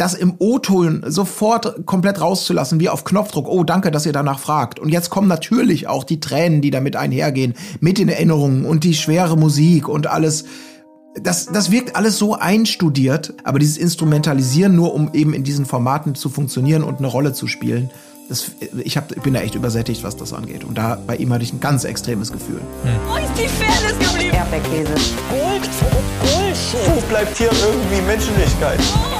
das im O-Ton sofort komplett rauszulassen, wie auf Knopfdruck. Oh, danke, dass ihr danach fragt. Und jetzt kommen natürlich auch die Tränen, die damit einhergehen, mit den Erinnerungen und die schwere Musik und alles. Das, das wirkt alles so einstudiert, aber dieses Instrumentalisieren nur, um eben in diesen Formaten zu funktionieren und eine Rolle zu spielen, das, ich, hab, ich bin da echt übersättigt, was das angeht. Und da bei ihm hatte ich ein ganz extremes Gefühl. Hm. Wo ist die Fairness geblieben? Erdbeerkäse. Gold, Bullshit. Wo bleibt hier irgendwie Menschlichkeit? Was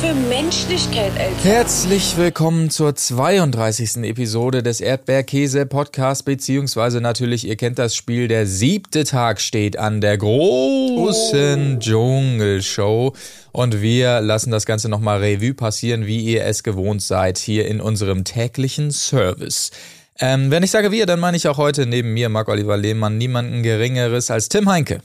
für Menschlichkeit, Alter. Herzlich willkommen zur 32. Episode des Erdbeerkäse Podcast, beziehungsweise natürlich, ihr kennt das Spiel, der siebte Tag steht an der großen oh. Dschungelshow. Und wir lassen das Ganze nochmal Revue passieren, wie ihr es gewohnt seid, hier in unserem täglichen Service. Ähm, wenn ich sage wir, dann meine ich auch heute neben mir, Marc-Oliver Lehmann, niemanden Geringeres als Tim Heinke.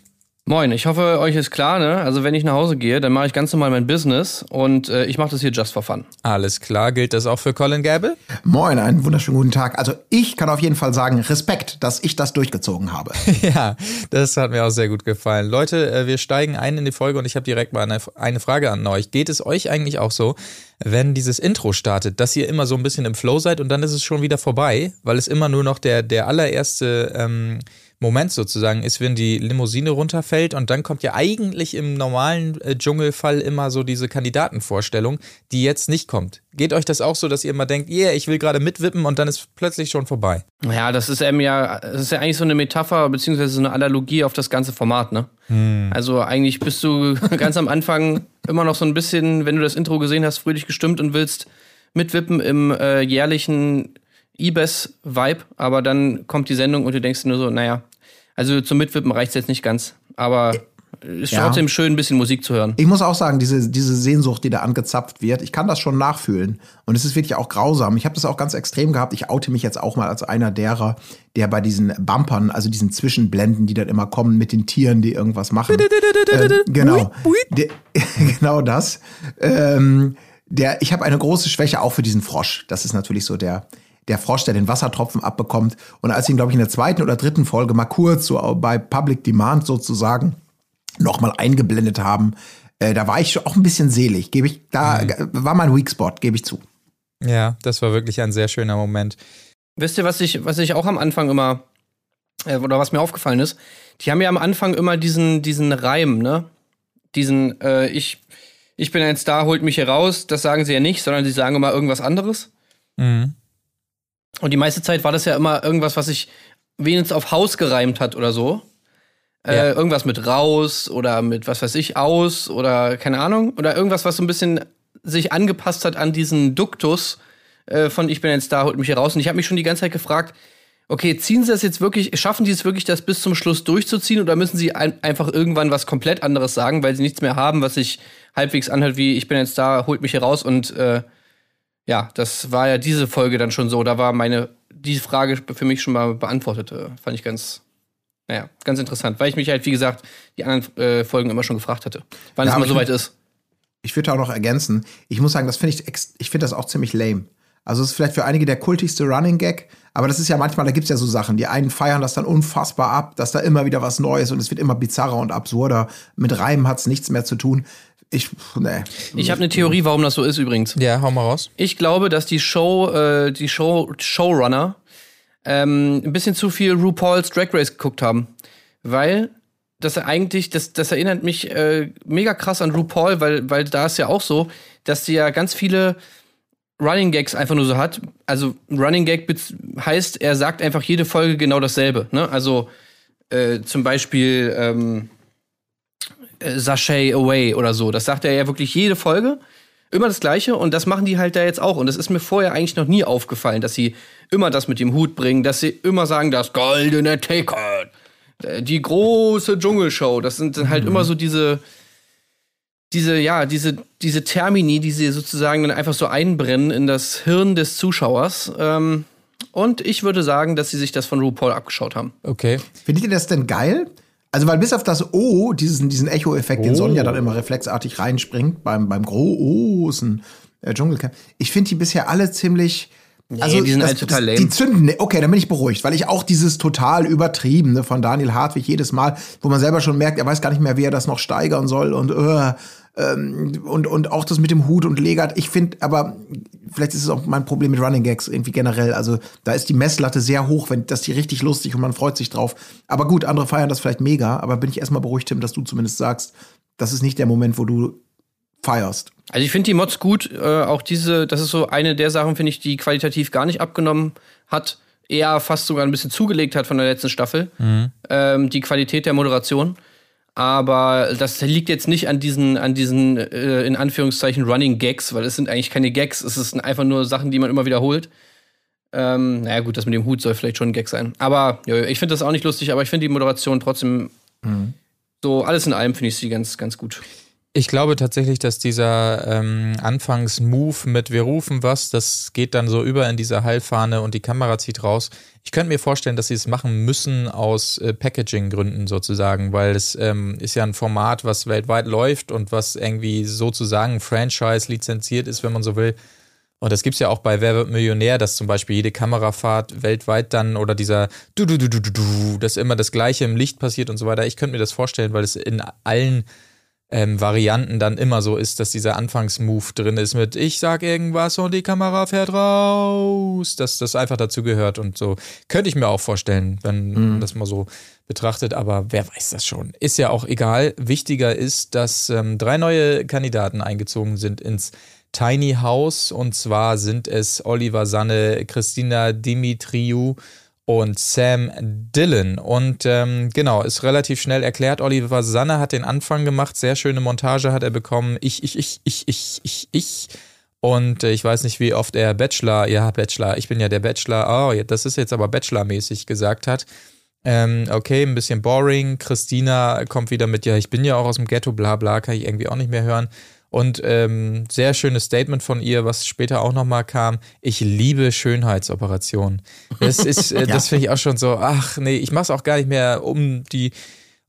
Moin, ich hoffe, euch ist klar, ne? Also wenn ich nach Hause gehe, dann mache ich ganz normal mein Business und äh, ich mache das hier just for fun. Alles klar, gilt das auch für Colin Gable? Moin, einen wunderschönen guten Tag. Also ich kann auf jeden Fall sagen, Respekt, dass ich das durchgezogen habe. ja, das hat mir auch sehr gut gefallen. Leute, äh, wir steigen ein in die Folge und ich habe direkt mal eine, eine Frage an euch. Geht es euch eigentlich auch so, wenn dieses Intro startet, dass ihr immer so ein bisschen im Flow seid und dann ist es schon wieder vorbei, weil es immer nur noch der, der allererste... Ähm, Moment sozusagen ist, wenn die Limousine runterfällt und dann kommt ja eigentlich im normalen äh, Dschungelfall immer so diese Kandidatenvorstellung, die jetzt nicht kommt. Geht euch das auch so, dass ihr immer denkt, yeah, ich will gerade mitwippen und dann ist plötzlich schon vorbei? Ja, das ist eben ja, das ist ja eigentlich so eine Metapher beziehungsweise so eine Analogie auf das ganze Format, ne? Hm. Also eigentlich bist du ganz am Anfang immer noch so ein bisschen, wenn du das Intro gesehen hast, fröhlich gestimmt und willst mitwippen im äh, jährlichen Ibis-Vibe, aber dann kommt die Sendung und du denkst nur so, naja, also zum Mitwippen reicht es jetzt nicht ganz, aber ist ja. trotzdem schön, ein bisschen Musik zu hören. Ich muss auch sagen, diese, diese Sehnsucht, die da angezapft wird, ich kann das schon nachfühlen. Und es ist wirklich auch grausam. Ich habe das auch ganz extrem gehabt. Ich oute mich jetzt auch mal als einer derer, der bei diesen Bumpern, also diesen Zwischenblenden, die dann immer kommen mit den Tieren, die irgendwas machen. ähm, genau. Genau das. Ähm, der, ich habe eine große Schwäche auch für diesen Frosch. Das ist natürlich so der, der Frosch, der den Wassertropfen abbekommt. Und als ich ihn, glaube ich, in der zweiten oder dritten Folge mal kurz so bei Public Demand sozusagen nochmal eingeblendet haben, äh, da war ich auch ein bisschen selig. Gebe ich, da mhm. war mein Weak Spot, gebe ich zu. Ja, das war wirklich ein sehr schöner Moment. Wisst ihr, was ich, was ich auch am Anfang immer, äh, oder was mir aufgefallen ist? Die haben ja am Anfang immer diesen, diesen Reim, ne? Diesen, äh, ich, ich bin ein Star, holt mich hier raus. Das sagen sie ja nicht, sondern sie sagen immer irgendwas anderes. Mhm. Und die meiste Zeit war das ja immer irgendwas, was sich wenigstens auf Haus gereimt hat oder so. Äh, ja. Äh, irgendwas mit raus oder mit was weiß ich aus oder keine Ahnung. Oder irgendwas, was so ein bisschen sich angepasst hat an diesen Duktus äh, von Ich bin ein Star, holt mich hier raus. Und ich habe mich schon die ganze Zeit gefragt, okay, ziehen sie das jetzt wirklich, schaffen die es wirklich, das bis zum Schluss durchzuziehen oder müssen sie ein, einfach irgendwann was komplett anderes sagen, weil sie nichts mehr haben, was sich halbwegs anhört wie Ich bin ein Star, holt mich hier raus und äh, ja, das war ja diese Folge dann schon so. Da war meine, die Frage für mich schon mal beantwortet. Äh, fand ich ganz, naja, ganz interessant, weil ich mich halt, wie gesagt, die anderen äh, Folgen immer schon gefragt hatte, wann ja, es mal soweit ist. Ich würde auch noch ergänzen, ich muss sagen, das finde ich, ich finde das auch ziemlich lame. Also es ist vielleicht für einige der kultigste Running Gag, aber das ist ja manchmal, da gibt es ja so Sachen, die einen feiern das dann unfassbar ab, dass da immer wieder was Neues und es wird immer bizarrer und absurder. Mit Reimen hat es nichts mehr zu tun. Ich, nee. Ich habe eine Theorie, warum das so ist übrigens. Ja, hau mal raus. Ich glaube, dass die Show, äh, die Show, Showrunner ähm, ein bisschen zu viel RuPaul's Drag Race geguckt haben. Weil das eigentlich, das, das erinnert mich äh, mega krass an RuPaul, weil, weil da ist ja auch so, dass sie ja ganz viele Running Gags einfach nur so hat. Also Running Gag heißt, er sagt einfach jede Folge genau dasselbe. Ne? Also äh, zum Beispiel ähm, äh, Sachet Away oder so. Das sagt er ja wirklich jede Folge. Immer das Gleiche und das machen die halt da jetzt auch. Und das ist mir vorher eigentlich noch nie aufgefallen, dass sie immer das mit dem Hut bringen, dass sie immer sagen, das goldene Ticket, äh, die große Dschungelshow. Das sind dann halt mhm. immer so diese, diese, ja, diese, diese Termini, die sie sozusagen dann einfach so einbrennen in das Hirn des Zuschauers. Ähm, und ich würde sagen, dass sie sich das von RuPaul abgeschaut haben. Okay. Findet ihr das denn geil? Also, weil bis auf das O, diesen, diesen Echo-Effekt, oh. den Sonja dann immer reflexartig reinspringt beim, beim großen äh, Dschungelcamp, ich finde die bisher alle ziemlich. Also, nee, die sind das, halt total lame. Die zünden, okay, dann bin ich beruhigt, weil ich auch dieses total übertriebene von Daniel Hartwig jedes Mal, wo man selber schon merkt, er weiß gar nicht mehr, wie er das noch steigern soll und uh, ähm, und, und auch das mit dem Hut und Legat. Ich finde, aber vielleicht ist es auch mein Problem mit Running Gags irgendwie generell. Also da ist die Messlatte sehr hoch, wenn das die richtig lustig und man freut sich drauf. Aber gut, andere feiern das vielleicht mega. Aber bin ich erstmal beruhigt, Tim, dass du zumindest sagst, das ist nicht der Moment, wo du feierst. Also ich finde die Mods gut. Äh, auch diese, das ist so eine der Sachen, finde ich, die qualitativ gar nicht abgenommen hat. Eher fast sogar ein bisschen zugelegt hat von der letzten Staffel. Ähm, die Qualität der Moderation. Aber das liegt jetzt nicht an diesen, an diesen äh, in Anführungszeichen Running Gags, weil es sind eigentlich keine Gags, es sind einfach nur Sachen, die man immer wiederholt. Ähm, naja, gut, das mit dem Hut soll vielleicht schon ein Gag sein. Aber ja, ich finde das auch nicht lustig, aber ich finde die Moderation trotzdem so alles in allem finde ich sie ganz, ganz gut. Ich glaube tatsächlich, dass dieser ähm, Anfangs-Move mit wir rufen was, das geht dann so über in diese Heilfahne und die Kamera zieht raus. Ich könnte mir vorstellen, dass sie es machen müssen aus äh, Packaging-Gründen sozusagen, weil es ähm, ist ja ein Format, was weltweit läuft und was irgendwie sozusagen Franchise lizenziert ist, wenn man so will. Und das gibt's ja auch bei Wer wird Millionär, dass zum Beispiel jede Kamerafahrt weltweit dann oder dieser du du du du du, dass immer das Gleiche im Licht passiert und so weiter. Ich könnte mir das vorstellen, weil es in allen ähm, Varianten dann immer so ist, dass dieser Anfangsmove drin ist mit ich sag irgendwas und die Kamera fährt raus, dass das einfach dazu gehört und so. Könnte ich mir auch vorstellen, wenn man das mal so betrachtet, aber wer weiß das schon. Ist ja auch egal. Wichtiger ist, dass ähm, drei neue Kandidaten eingezogen sind ins Tiny House und zwar sind es Oliver Sanne, Christina Dimitriou und Sam Dillon. Und ähm, genau, ist relativ schnell erklärt. Oliver Sanne hat den Anfang gemacht, sehr schöne Montage hat er bekommen. Ich, ich, ich, ich, ich, ich, ich. Und äh, ich weiß nicht, wie oft er Bachelor, ja, Bachelor, ich bin ja der Bachelor, oh, das ist jetzt aber Bachelor-mäßig gesagt hat. Ähm, okay, ein bisschen boring. Christina kommt wieder mit, ja, ich bin ja auch aus dem Ghetto, bla bla, kann ich irgendwie auch nicht mehr hören. Und ähm, sehr schönes Statement von ihr, was später auch nochmal kam. Ich liebe Schönheitsoperationen. Das ist, äh, das finde ich auch schon so, ach nee, ich mache es auch gar nicht mehr um die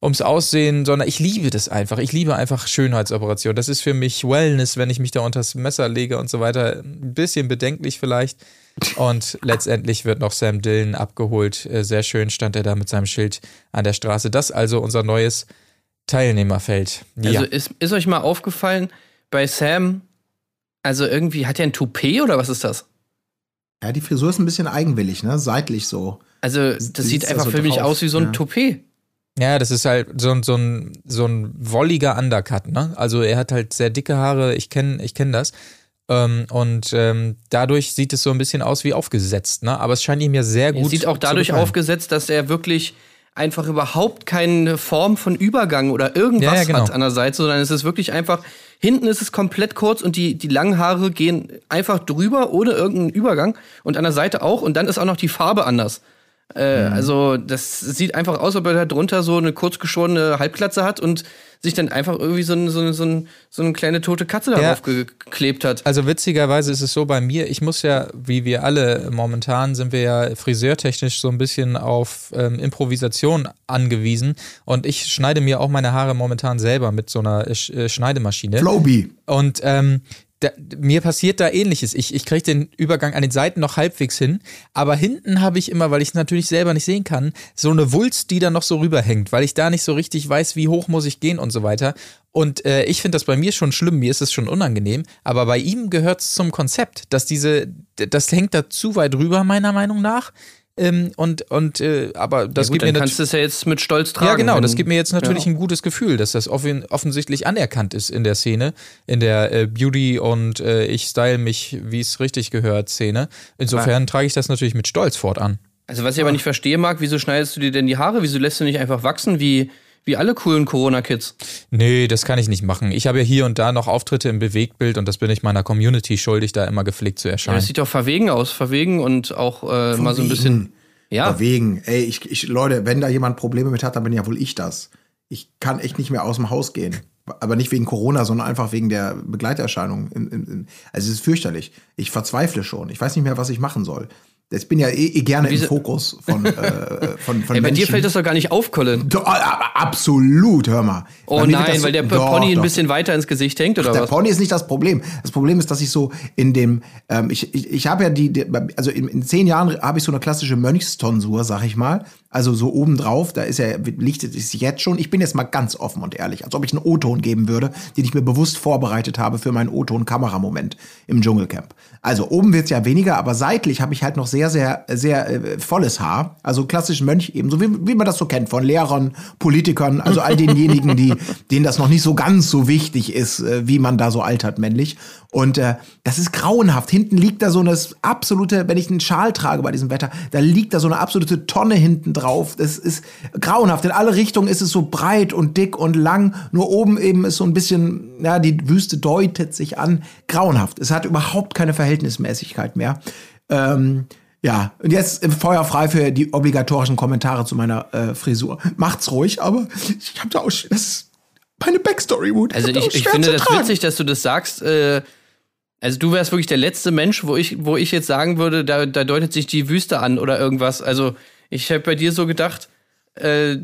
ums Aussehen, sondern ich liebe das einfach. Ich liebe einfach Schönheitsoperationen. Das ist für mich Wellness, wenn ich mich da unters Messer lege und so weiter. Ein bisschen bedenklich vielleicht. Und letztendlich wird noch Sam Dillon abgeholt. Äh, Sehr schön stand er da mit seinem Schild an der Straße. Das also unser neues Teilnehmerfeld. Ja. Also ist, ist euch mal aufgefallen, bei Sam, also irgendwie hat er ein Toupet oder was ist das? Ja, die Frisur ist ein bisschen eigenwillig, ne? Seitlich so. Also, das Sieht's sieht da einfach so für mich drauf, aus wie so ein ja. Toupet. Ja, das ist halt so, ein- so, ein, so ein wolliger Undercut, ne? Also er hat halt sehr dicke Haare, ich kenne ich kenn das. Ähm, und ähm, dadurch sieht es so ein bisschen aus wie aufgesetzt, ne? Aber es scheint ihm ja sehr gut Er sieht auch dadurch aufgesetzt, dass er wirklich einfach überhaupt keine Form von Übergang oder irgendwas Ja, ja, genau. hat an der Seite, sondern es ist wirklich einfach, hinten ist es komplett kurz und die, die langen Haare gehen einfach drüber ohne irgendeinen Übergang und an der Seite auch und dann ist auch noch die Farbe anders. Äh, Mhm. Also das sieht einfach aus, als ob er da drunter so eine kurzgeschorene Halbglatze hat und sich dann einfach irgendwie so, ein, so, ein, so, ein, so eine kleine tote Katze Ja. darauf ge- geklebt hat. Also witzigerweise ist es so bei mir, ich muss ja, wie wir alle momentan, sind wir ja friseurtechnisch so ein bisschen auf ähm, Improvisation angewiesen und ich schneide mir auch meine Haare momentan selber mit so einer Sch- äh, Schneidemaschine. Flowbee. Und ähm, da, mir passiert da ähnliches. Ich, ich kriege den Übergang an den Seiten noch halbwegs hin, aber hinten habe ich immer, weil ich es natürlich selber nicht sehen kann, so eine Wulst, die da noch so rüberhängt, weil ich da nicht so richtig weiß, wie hoch muss ich gehen und so weiter. Und äh, ich finde das bei mir schon schlimm, mir ist es schon unangenehm, aber bei ihm gehört es zum Konzept, dass diese, das hängt da zu weit rüber, meiner Meinung nach. Ähm, und, und, äh, aber das ja, gut, gibt mir dann kannst du es ja jetzt mit Stolz tragen. ja, genau. Das gibt mir jetzt natürlich Ja. ein gutes Gefühl, dass das offen, offensichtlich anerkannt ist in der Szene, in der äh, Beauty und äh, ich style mich, wie es richtig gehört, Szene. Insofern trage ich das natürlich mit Stolz fortan. Also was ich aber nicht verstehen mag, wieso schneidest du dir denn die Haare? Wieso lässt du nicht einfach wachsen wie, wie alle coolen Corona-Kids? Nee, das kann ich nicht machen. Ich habe ja hier und da noch Auftritte im Bewegtbild und das bin ich meiner Community schuldig, da immer gepflegt zu Ja, erscheinen. das sieht doch verwegen aus. Verwegen und auch äh, mal so ein bisschen. Ja, Verwegen. Ey, ich, ich, Leute, wenn da jemand Probleme mit hat, dann bin ja wohl ich das. Ich kann echt nicht mehr aus dem Haus gehen. Aber nicht wegen Corona, sondern einfach wegen der Begleiterscheinung. In, in, in, also es ist fürchterlich. Ich verzweifle schon. Ich weiß nicht mehr, was ich machen soll. Jetzt bin ja eh, eh gerne im Fokus von, äh, von, von Ey, bei dir fällt das doch gar nicht auf, Colin. Doch, aber absolut, hör mal. Oh nein, das weil der Doch, Pony ein doch. bisschen weiter ins Gesicht hängt, oder Der was? Pony ist nicht das Problem. Das Problem ist, dass ich so in dem, ähm, ich, ich, ich habe ja die, die, also in, in zehn Jahren habe ich so eine klassische Mönchstonsur, sag ich mal. Also so obendrauf, da ist er, lichtet es sich jetzt schon. Ich bin jetzt mal ganz offen und ehrlich, als ob ich einen O-Ton geben würde, den ich mir bewusst vorbereitet habe für meinen O-Ton-Kameramoment im Dschungelcamp. Also oben wird's ja weniger, aber seitlich habe ich halt noch sehr, sehr, sehr äh, volles Haar. Also klassisch Mönch eben, so wie, wie man das so kennt von Lehrern, Politikern, also all denjenigen, die, denen das noch nicht so ganz so wichtig ist, äh, wie man da so altert männlich. Und äh, das ist grauenhaft. Hinten liegt da so eine absolute, wenn ich einen Schal trage bei diesem Wetter, da liegt da so eine absolute Tonne hinten drauf. Das ist grauenhaft. In alle Richtungen ist es so breit und dick und lang. Nur oben eben ist so ein bisschen, ja, die Wüste deutet sich an. Grauenhaft. Es hat überhaupt keine Verhältnismäßigkeit mehr. Ähm, ja, und jetzt Feuer frei für die obligatorischen Kommentare zu meiner äh, Frisur. Macht's ruhig, aber ich habe da auch, das ist meine Backstory, Wut. Also ich, ich finde das witzig, dass du das sagst. Äh, also du wärst wirklich der letzte Mensch, wo ich, wo ich jetzt sagen würde, da, da deutet sich die Wüste an oder irgendwas. Also ich habe bei dir so gedacht, äh,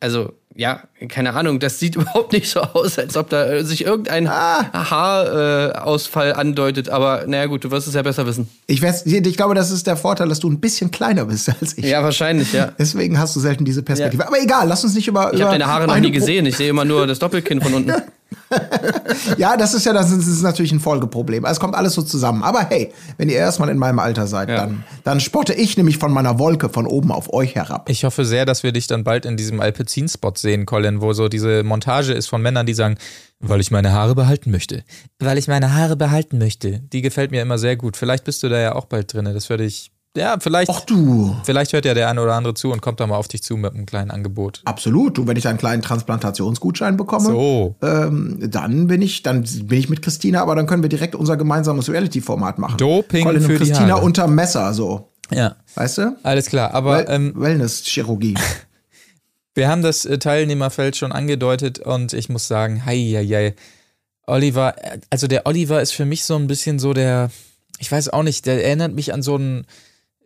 also ja, keine Ahnung, das sieht überhaupt nicht so aus, als ob da äh, sich irgendein Ah. Haarausfall andeutet. Aber naja gut, du wirst es ja besser wissen. Ich, ich glaube, das ist der Vorteil, dass du ein bisschen kleiner bist als ich. Ja, wahrscheinlich, ja. Deswegen hast du selten diese Perspektive. Aber egal, lass uns nicht über. Ich habe deine Haare noch nie gesehen. Ich sehe immer nur das Doppelkinn von unten. Ja, das ist ja das ist, das ist natürlich ein Folgeproblem. Also Es kommt alles so zusammen. Aber hey, wenn ihr erstmal in meinem Alter seid, Ja. dann, dann spotte ich nämlich von meiner Wolke von oben auf euch herab. Ich hoffe sehr, dass wir dich dann bald in diesem Alpecin-Spot sehen, Colin, wo so diese Montage ist von Männern, die sagen, weil ich meine Haare behalten möchte. Weil ich meine Haare behalten möchte. Die gefällt mir immer sehr gut. Vielleicht bist du da ja auch bald drin. Das würde ich, ja, vielleicht, Och du, vielleicht hört ja der eine oder andere zu und kommt da mal auf dich zu mit einem kleinen Angebot. absolut. Du, wenn ich einen kleinen Transplantationsgutschein bekomme, So. ähm, dann bin ich, dann bin ich mit Christina, aber dann können wir direkt unser gemeinsames Reality-Format machen. Doping Colin für und Christina unter Messer, so. Ja, Weißt du? alles klar. Aber Well ähm, Wellness-Chirurgie. Wir haben das äh, Teilnehmerfeld schon angedeutet und ich muss sagen, hei, hei, hei. Oliver, äh, also der Oliver ist für mich so ein bisschen so der, ich weiß auch nicht, der erinnert mich an so einen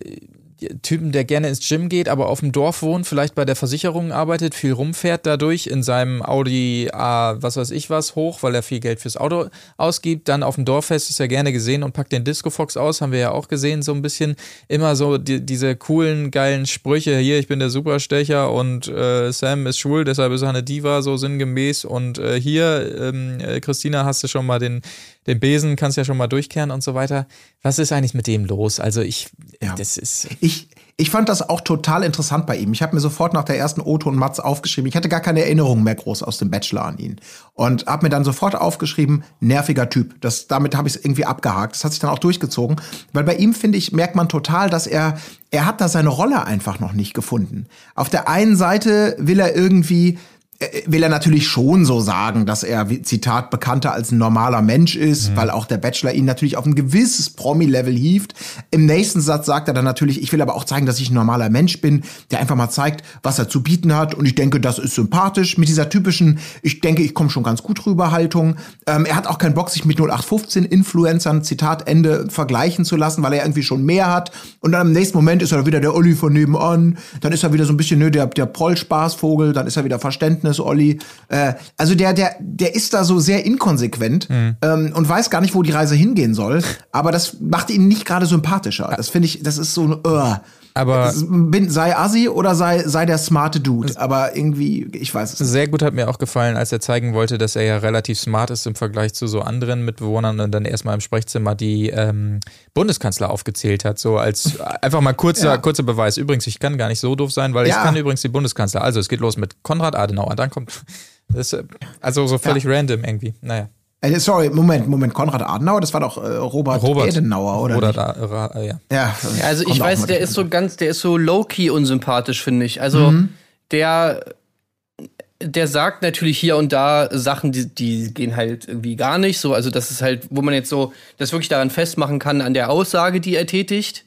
äh, Typen, der gerne ins Gym geht, aber auf dem Dorf wohnt, vielleicht bei der Versicherung arbeitet, viel rumfährt dadurch in seinem Audi A, was weiß ich was, hoch, weil er viel Geld fürs Auto ausgibt. Dann auf dem Dorffest ist er gerne gesehen und packt den Disco Fox aus, haben wir ja auch gesehen, so ein bisschen. Immer so die, diese coolen, geilen Sprüche, hier, ich bin der Superstecher und äh, Sam ist schwul, deshalb ist er eine Diva, so sinngemäß. Und äh, hier, ähm, äh, Christina, hast du schon mal den, den Besen, kannst ja schon mal durchkehren und so weiter. Was ist eigentlich mit dem los? Also ich, Ja. das ist... Ich, ich fand das auch total interessant bei ihm. Ich habe mir sofort nach der ersten O-Ton Matz aufgeschrieben. Ich hatte gar keine Erinnerung mehr groß aus dem Bachelor an ihn. Und habe mir dann sofort aufgeschrieben, nerviger Typ. Das, damit habe ich es irgendwie abgehakt. Das hat sich dann auch durchgezogen. Weil bei ihm, finde ich, merkt man total, dass er, er hat da seine Rolle einfach noch nicht gefunden. Auf der einen Seite will er irgendwie will er natürlich schon so sagen, dass er, wie- Zitat, bekannter als ein normaler Mensch ist, weil auch der Bachelor ihn natürlich auf ein gewisses Promi-Level hieft. Im nächsten Satz sagt er dann natürlich, ich will aber auch zeigen, dass ich ein normaler Mensch bin, der einfach mal zeigt, was er zu bieten hat. Und ich denke, das ist sympathisch mit dieser typischen, ich denke, ich komme schon ganz gut rüber Haltung. Ähm, er hat auch keinen Bock, sich mit 0815-Influencern, Zitat Ende, vergleichen zu lassen, weil er irgendwie schon mehr hat. Und dann im nächsten Moment ist er wieder der Olli von nebenan. Dann ist er wieder so ein bisschen, ne, der, der Proll-Spaßvogel. Dann ist er wieder Verständnis, Olli. Äh, also der, der, der ist da so sehr inkonsequent ähm, und weiß gar nicht, wo die Reise hingehen soll. Aber das macht ihn nicht gerade sympathischer. Das finde ich, das ist so ein, uh. Aber- ist- bin, sei Assi oder sei, sei der smarte Dude. Aber irgendwie, ich weiß es nicht. Sehr gut hat mir auch gefallen, als er zeigen wollte, dass er ja relativ smart ist im Vergleich zu so anderen Mitbewohnern und dann erstmal im Sprechzimmer die ähm, Bundeskanzler aufgezählt hat. So als einfach mal kurzer, Ja. kurzer Beweis. Übrigens, ich kann gar nicht so doof sein, weil ich Ja. kann übrigens die Bundeskanzler. Also es geht los mit Konrad Adenauer, dann kommt. Das, äh, also so völlig random irgendwie. Naja. Äh, sorry, Moment, Moment. Konrad Adenauer, das war doch äh, Robert, Robert Edenauer, oder? Oder nicht? da, Ra- äh, ja. Ja, Also ich weiß, der ist so ganz, der ist so low-key unsympathisch, finde ich. Also Mhm. der, der sagt natürlich hier und da Sachen, die, die gehen halt irgendwie gar nicht. So, also das ist halt, wo man jetzt so das wirklich daran festmachen kann, an der Aussage, die er tätigt.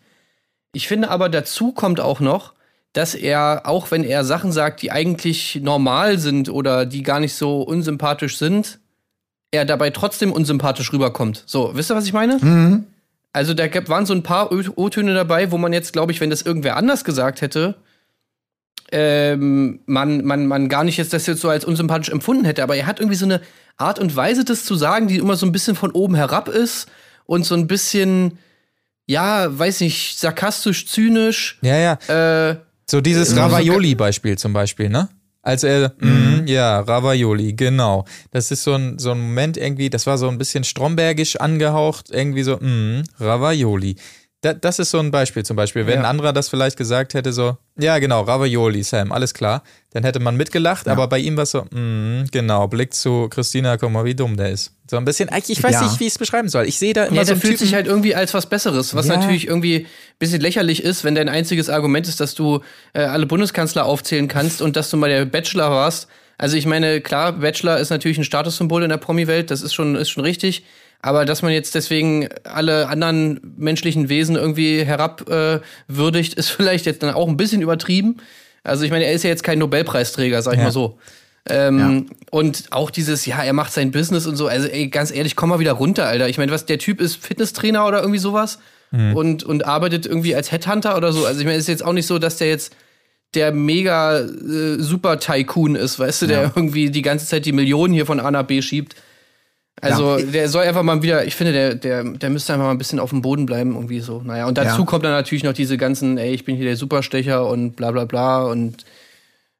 Ich finde aber dazu kommt auch noch, dass er, auch wenn er Sachen sagt, die eigentlich normal sind oder die gar nicht so unsympathisch sind, er dabei trotzdem unsympathisch rüberkommt. So, wisst ihr, was ich meine? Also da gab- waren so ein paar O-Töne dabei, wo man jetzt, glaube ich, wenn das irgendwer anders gesagt hätte, ähm, man, man, man gar nicht jetzt das jetzt so als unsympathisch empfunden hätte. Aber er hat irgendwie so eine Art und Weise, das zu sagen, die immer so ein bisschen von oben herab ist und so ein bisschen, ja, weiß nicht, sarkastisch, zynisch. Ja, ja. Äh, So dieses Immer so Ravaioli-Beispiel zum Beispiel, ne? Als er, mhm. ja, Ravaioli, genau. Das ist so ein, so ein Moment irgendwie, das war so ein bisschen strombergisch angehaucht, irgendwie so, mhm, Ravaioli. Da, das ist so ein Beispiel zum Beispiel. Wenn Ja. ein anderer das vielleicht gesagt hätte, so, ja, genau, Ravaioli, Sam, alles klar, dann hätte man mitgelacht, aber bei ihm war es so, mhm, genau, Blick zu Christina, guck mal, wie dumm der ist. So ein bisschen, ich weiß Ja. nicht, wie ich es beschreiben soll. Ich sehe da immer Ja, so der fühlt Typen, sich halt irgendwie als was Besseres, was Ja. natürlich irgendwie ein bisschen lächerlich ist, wenn dein einziges Argument ist, dass du äh, alle Bundeskanzler aufzählen kannst und dass du mal der Bachelor warst. Also ich meine, klar, Bachelor ist natürlich ein Statussymbol in der Promi-Welt, das ist schon, ist schon richtig. Aber dass man jetzt deswegen alle anderen menschlichen Wesen irgendwie herabwürdigt, äh, ist vielleicht jetzt dann auch ein bisschen übertrieben. Also ich meine, er ist ja jetzt kein Nobelpreisträger, sag ich Ja. mal so. Ähm, Und auch dieses, ja, er macht sein Business und so. Also, ey, ganz ehrlich, komm mal wieder runter, Alter. Ich meine, was, der Typ ist Fitnesstrainer oder irgendwie sowas und, und arbeitet irgendwie als Headhunter oder so. Also, ich meine, es ist jetzt auch nicht so, dass der jetzt der mega äh, super Tycoon ist, weißt du, der irgendwie die ganze Zeit die Millionen hier von A nach B schiebt. Also, der soll einfach mal wieder, ich finde, der, der, der müsste einfach mal ein bisschen auf dem Boden bleiben, irgendwie so. Naja, und dazu Ja. kommt dann natürlich noch diese ganzen, ey, ich bin hier der Superstecher und bla bla bla und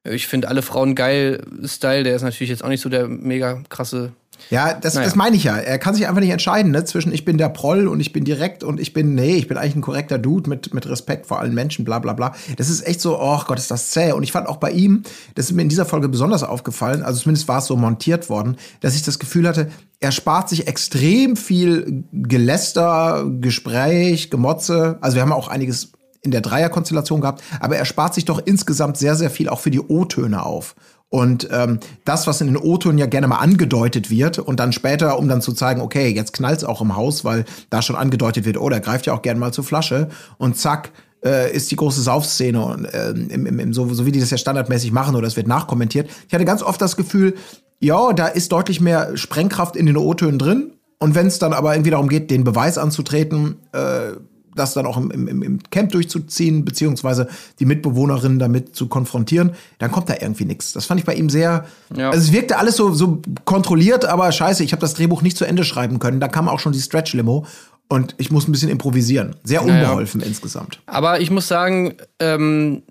ich finde alle Frauen geil Style, der ist natürlich jetzt auch nicht so der mega krasse. Ja, das, Naja. das meine ich ja. Er kann sich einfach nicht entscheiden, ne? Zwischen ich bin der Proll und ich bin direkt und ich bin, nee, ich bin eigentlich ein korrekter Dude mit, mit Respekt vor allen Menschen, bla bla bla. Das ist echt so, oh Gott, ist das zäh. Und ich fand auch bei ihm, das ist mir in dieser Folge besonders aufgefallen, also zumindest war es so montiert worden, dass ich das Gefühl hatte, er spart sich extrem viel Geläster, Gespräch, Gemotze. Also wir haben auch einiges in der Dreierkonstellation gehabt, aber er spart sich doch insgesamt sehr, sehr viel auch für die O-Töne auf. Und ähm, das, was in den O-Tönen ja gerne mal angedeutet wird und dann später, um dann zu zeigen, okay, jetzt knallt's auch im Haus, weil da schon angedeutet wird, oh, der greift ja auch gerne mal zur Flasche und zack, äh, ist die große Saufszene und ähm, im, im, im, so, so wie die das ja standardmäßig machen oder es wird nachkommentiert. Ich hatte ganz oft das Gefühl, ja, da ist deutlich mehr Sprengkraft in den O-Tönen drin. Und wenn es dann aber irgendwie darum geht, den Beweis anzutreten, äh, das dann auch im, im, im Camp durchzuziehen, beziehungsweise die Mitbewohnerinnen damit zu konfrontieren, dann kommt da irgendwie nichts. Das fand ich bei ihm sehr. Ja. Also es wirkte alles so, so kontrolliert, aber scheiße, ich habe das Drehbuch nicht zu Ende schreiben können. Da kam auch schon die Stretch-Limo und ich muss ein bisschen improvisieren. Sehr Naja. unbeholfen insgesamt. Aber ich muss sagen, ähm,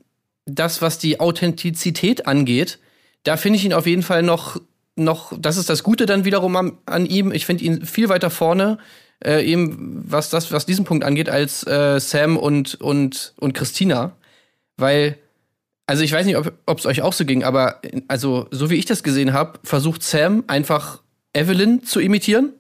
das, was die Authentizität angeht, da finde ich ihn auf jeden Fall noch, noch, das ist das Gute dann wiederum an, an ihm. Ich finde ihn viel weiter vorne, äh, eben was das, was diesen Punkt angeht, als äh, Sam und, und, und Christina. Weil, also ich weiß nicht, ob es euch auch so ging, aber also so wie ich das gesehen habe, versucht Sam einfach Evelyn zu imitieren.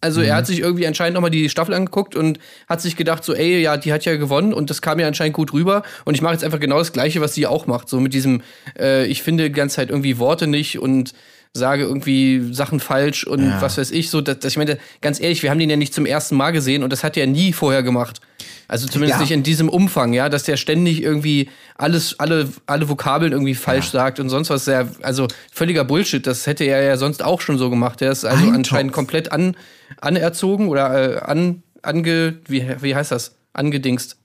Also er hat sich irgendwie anscheinend nochmal die Staffel angeguckt und hat sich gedacht, so, ey, ja, die hat ja gewonnen und das kam ja anscheinend gut rüber. Und ich mache jetzt einfach genau das Gleiche, was sie auch macht. So mit diesem, äh, ich finde die ganze Zeit irgendwie Worte nicht und sage irgendwie Sachen falsch und was weiß ich. So, dass, dass ich meine, ganz ehrlich, wir haben den ja nicht zum ersten Mal gesehen und das hat er nie vorher gemacht. Also zumindest Ja. nicht in diesem Umfang, ja, dass der ständig irgendwie alles, alle, alle Vokabeln irgendwie falsch sagt und sonst was. Sehr, also völliger Bullshit. Das hätte er ja sonst auch schon so gemacht. Der ist also Eintopf. anscheinend komplett an, anerzogen oder äh, an, ange, wie, wie heißt das? Angedingst.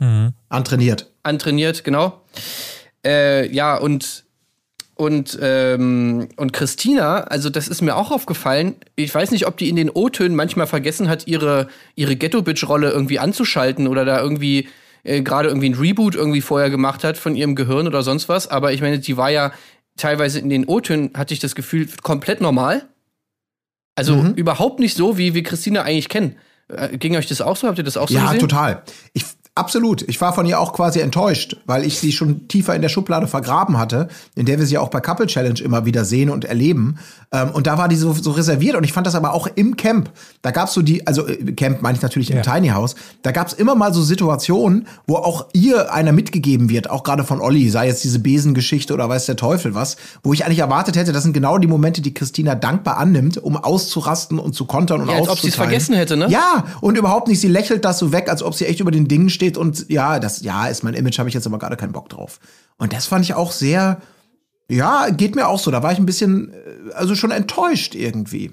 Antrainiert. Antrainiert, genau. Äh, ja, und und, ähm, und Christina, also das ist mir auch aufgefallen, ich weiß nicht, ob die in den O-Tönen manchmal vergessen hat, ihre, ihre Ghetto-Bitch-Rolle irgendwie anzuschalten oder da irgendwie äh, gerade irgendwie ein Reboot irgendwie vorher gemacht hat von ihrem Gehirn oder sonst was. Aber ich meine, die war ja teilweise in den O-Tönen, hatte ich das Gefühl, komplett normal. Also überhaupt nicht so, wie wir Christina eigentlich kennen. Äh, ging euch das auch so? Habt ihr das auch so Ja, gesehen? total. Ich, absolut. Ich war von ihr auch quasi enttäuscht, weil ich sie schon tiefer in der Schublade vergraben hatte, in der wir sie auch bei Couple Challenge immer wieder sehen und erleben. Ähm, und da war die so, so reserviert. Und ich fand das aber auch im Camp. Da gab's so die, also äh, Camp meine ich natürlich im Tiny House, da gab's immer mal so Situationen, wo auch ihr einer mitgegeben wird, auch gerade von Olli, sei jetzt diese Besengeschichte oder weiß der Teufel was, wo ich eigentlich erwartet hätte, das sind genau die Momente, die Christina dankbar annimmt, um auszurasten und zu kontern und Ja, als ob sie es vergessen hätte, ne? Ja, und überhaupt nicht. Sie lächelt das so weg, als ob sie echt über den Dingen steht und ja, das ja ist mein Image, habe ich jetzt aber gerade keinen Bock drauf. Und das fand ich auch sehr, ja, geht mir auch so. Da war ich ein bisschen, äh, also schon enttäuscht irgendwie.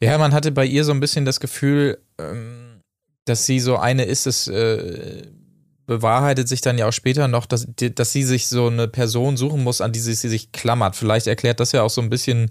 Ja, man hatte bei ihr so ein bisschen das Gefühl, ähm, dass sie so eine ist, es äh, bewahrheitet sich dann ja auch später noch, dass, dass sie sich so eine Person suchen muss, an die sie, sie sich klammert. Vielleicht erklärt das ja auch so ein bisschen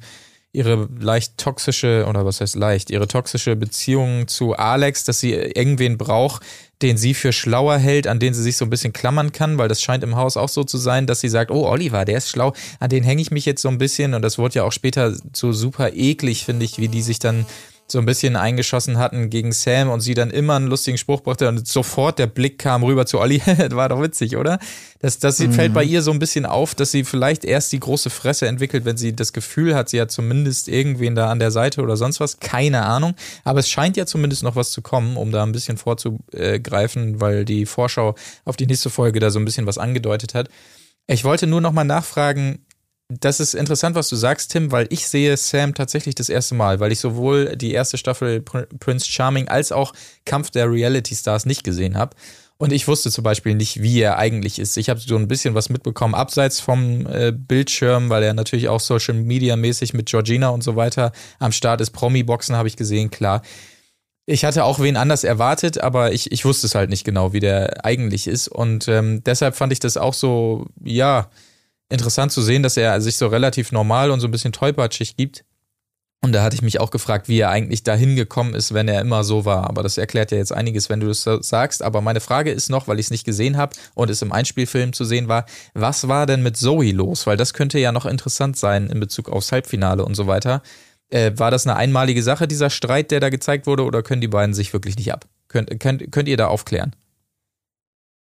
ihre leicht toxische, oder was heißt leicht, ihre toxische Beziehung zu Alex, dass sie irgendwen braucht, den sie für schlauer hält, an den sie sich so ein bisschen klammern kann, weil das scheint im Haus auch so zu sein, dass sie sagt, oh, Oliver, der ist schlau, an den hänge ich mich jetzt so ein bisschen. Und das wurde ja auch später so super eklig, finde ich, wie die sich dann so ein bisschen eingeschossen hatten gegen Sam und sie dann immer einen lustigen Spruch brachte und sofort der Blick kam rüber zu Olli. das war doch witzig, oder? Das, das mhm. fällt bei ihr so ein bisschen auf, dass sie vielleicht erst die große Fresse entwickelt, wenn sie das Gefühl hat, sie hat zumindest irgendwen da an der Seite oder sonst was. Keine Ahnung. Aber es scheint ja zumindest noch was zu kommen, um da ein bisschen vorzugreifen, weil die Vorschau auf die nächste Folge da so ein bisschen was angedeutet hat. Ich wollte nur noch mal nachfragen, das ist interessant, was du sagst, Tim, weil ich sehe Sam tatsächlich das erste Mal, weil ich sowohl die erste Staffel Prince Charming als auch Kampf der Reality Stars nicht gesehen habe. Und ich wusste zum Beispiel nicht, wie er eigentlich ist. Ich habe so ein bisschen was mitbekommen, abseits vom äh, Bildschirm, weil er natürlich auch Social Media mäßig mit Georgina und so weiter am Start ist. Promi-Boxen habe ich gesehen, klar. Ich hatte auch wen anders erwartet, aber ich, ich wusste es halt nicht genau, wie der eigentlich ist. Und ähm, deshalb fand ich das auch so, ja, interessant zu sehen, dass er sich so relativ normal und so ein bisschen tollpatschig gibt. Und da hatte ich mich auch gefragt, wie er eigentlich dahin gekommen ist, wenn er immer so war. Aber das erklärt ja jetzt einiges, wenn du das sagst. Aber meine Frage ist noch, weil ich es nicht gesehen habe und es im Einspielfilm zu sehen war, was war denn mit Zoe los? Weil das könnte ja noch interessant sein in Bezug aufs Halbfinale und so weiter. Äh, war das eine einmalige Sache, dieser Streit, der da gezeigt wurde, oder können die beiden sich wirklich nicht ab? Könnt, könnt, könnt ihr da aufklären?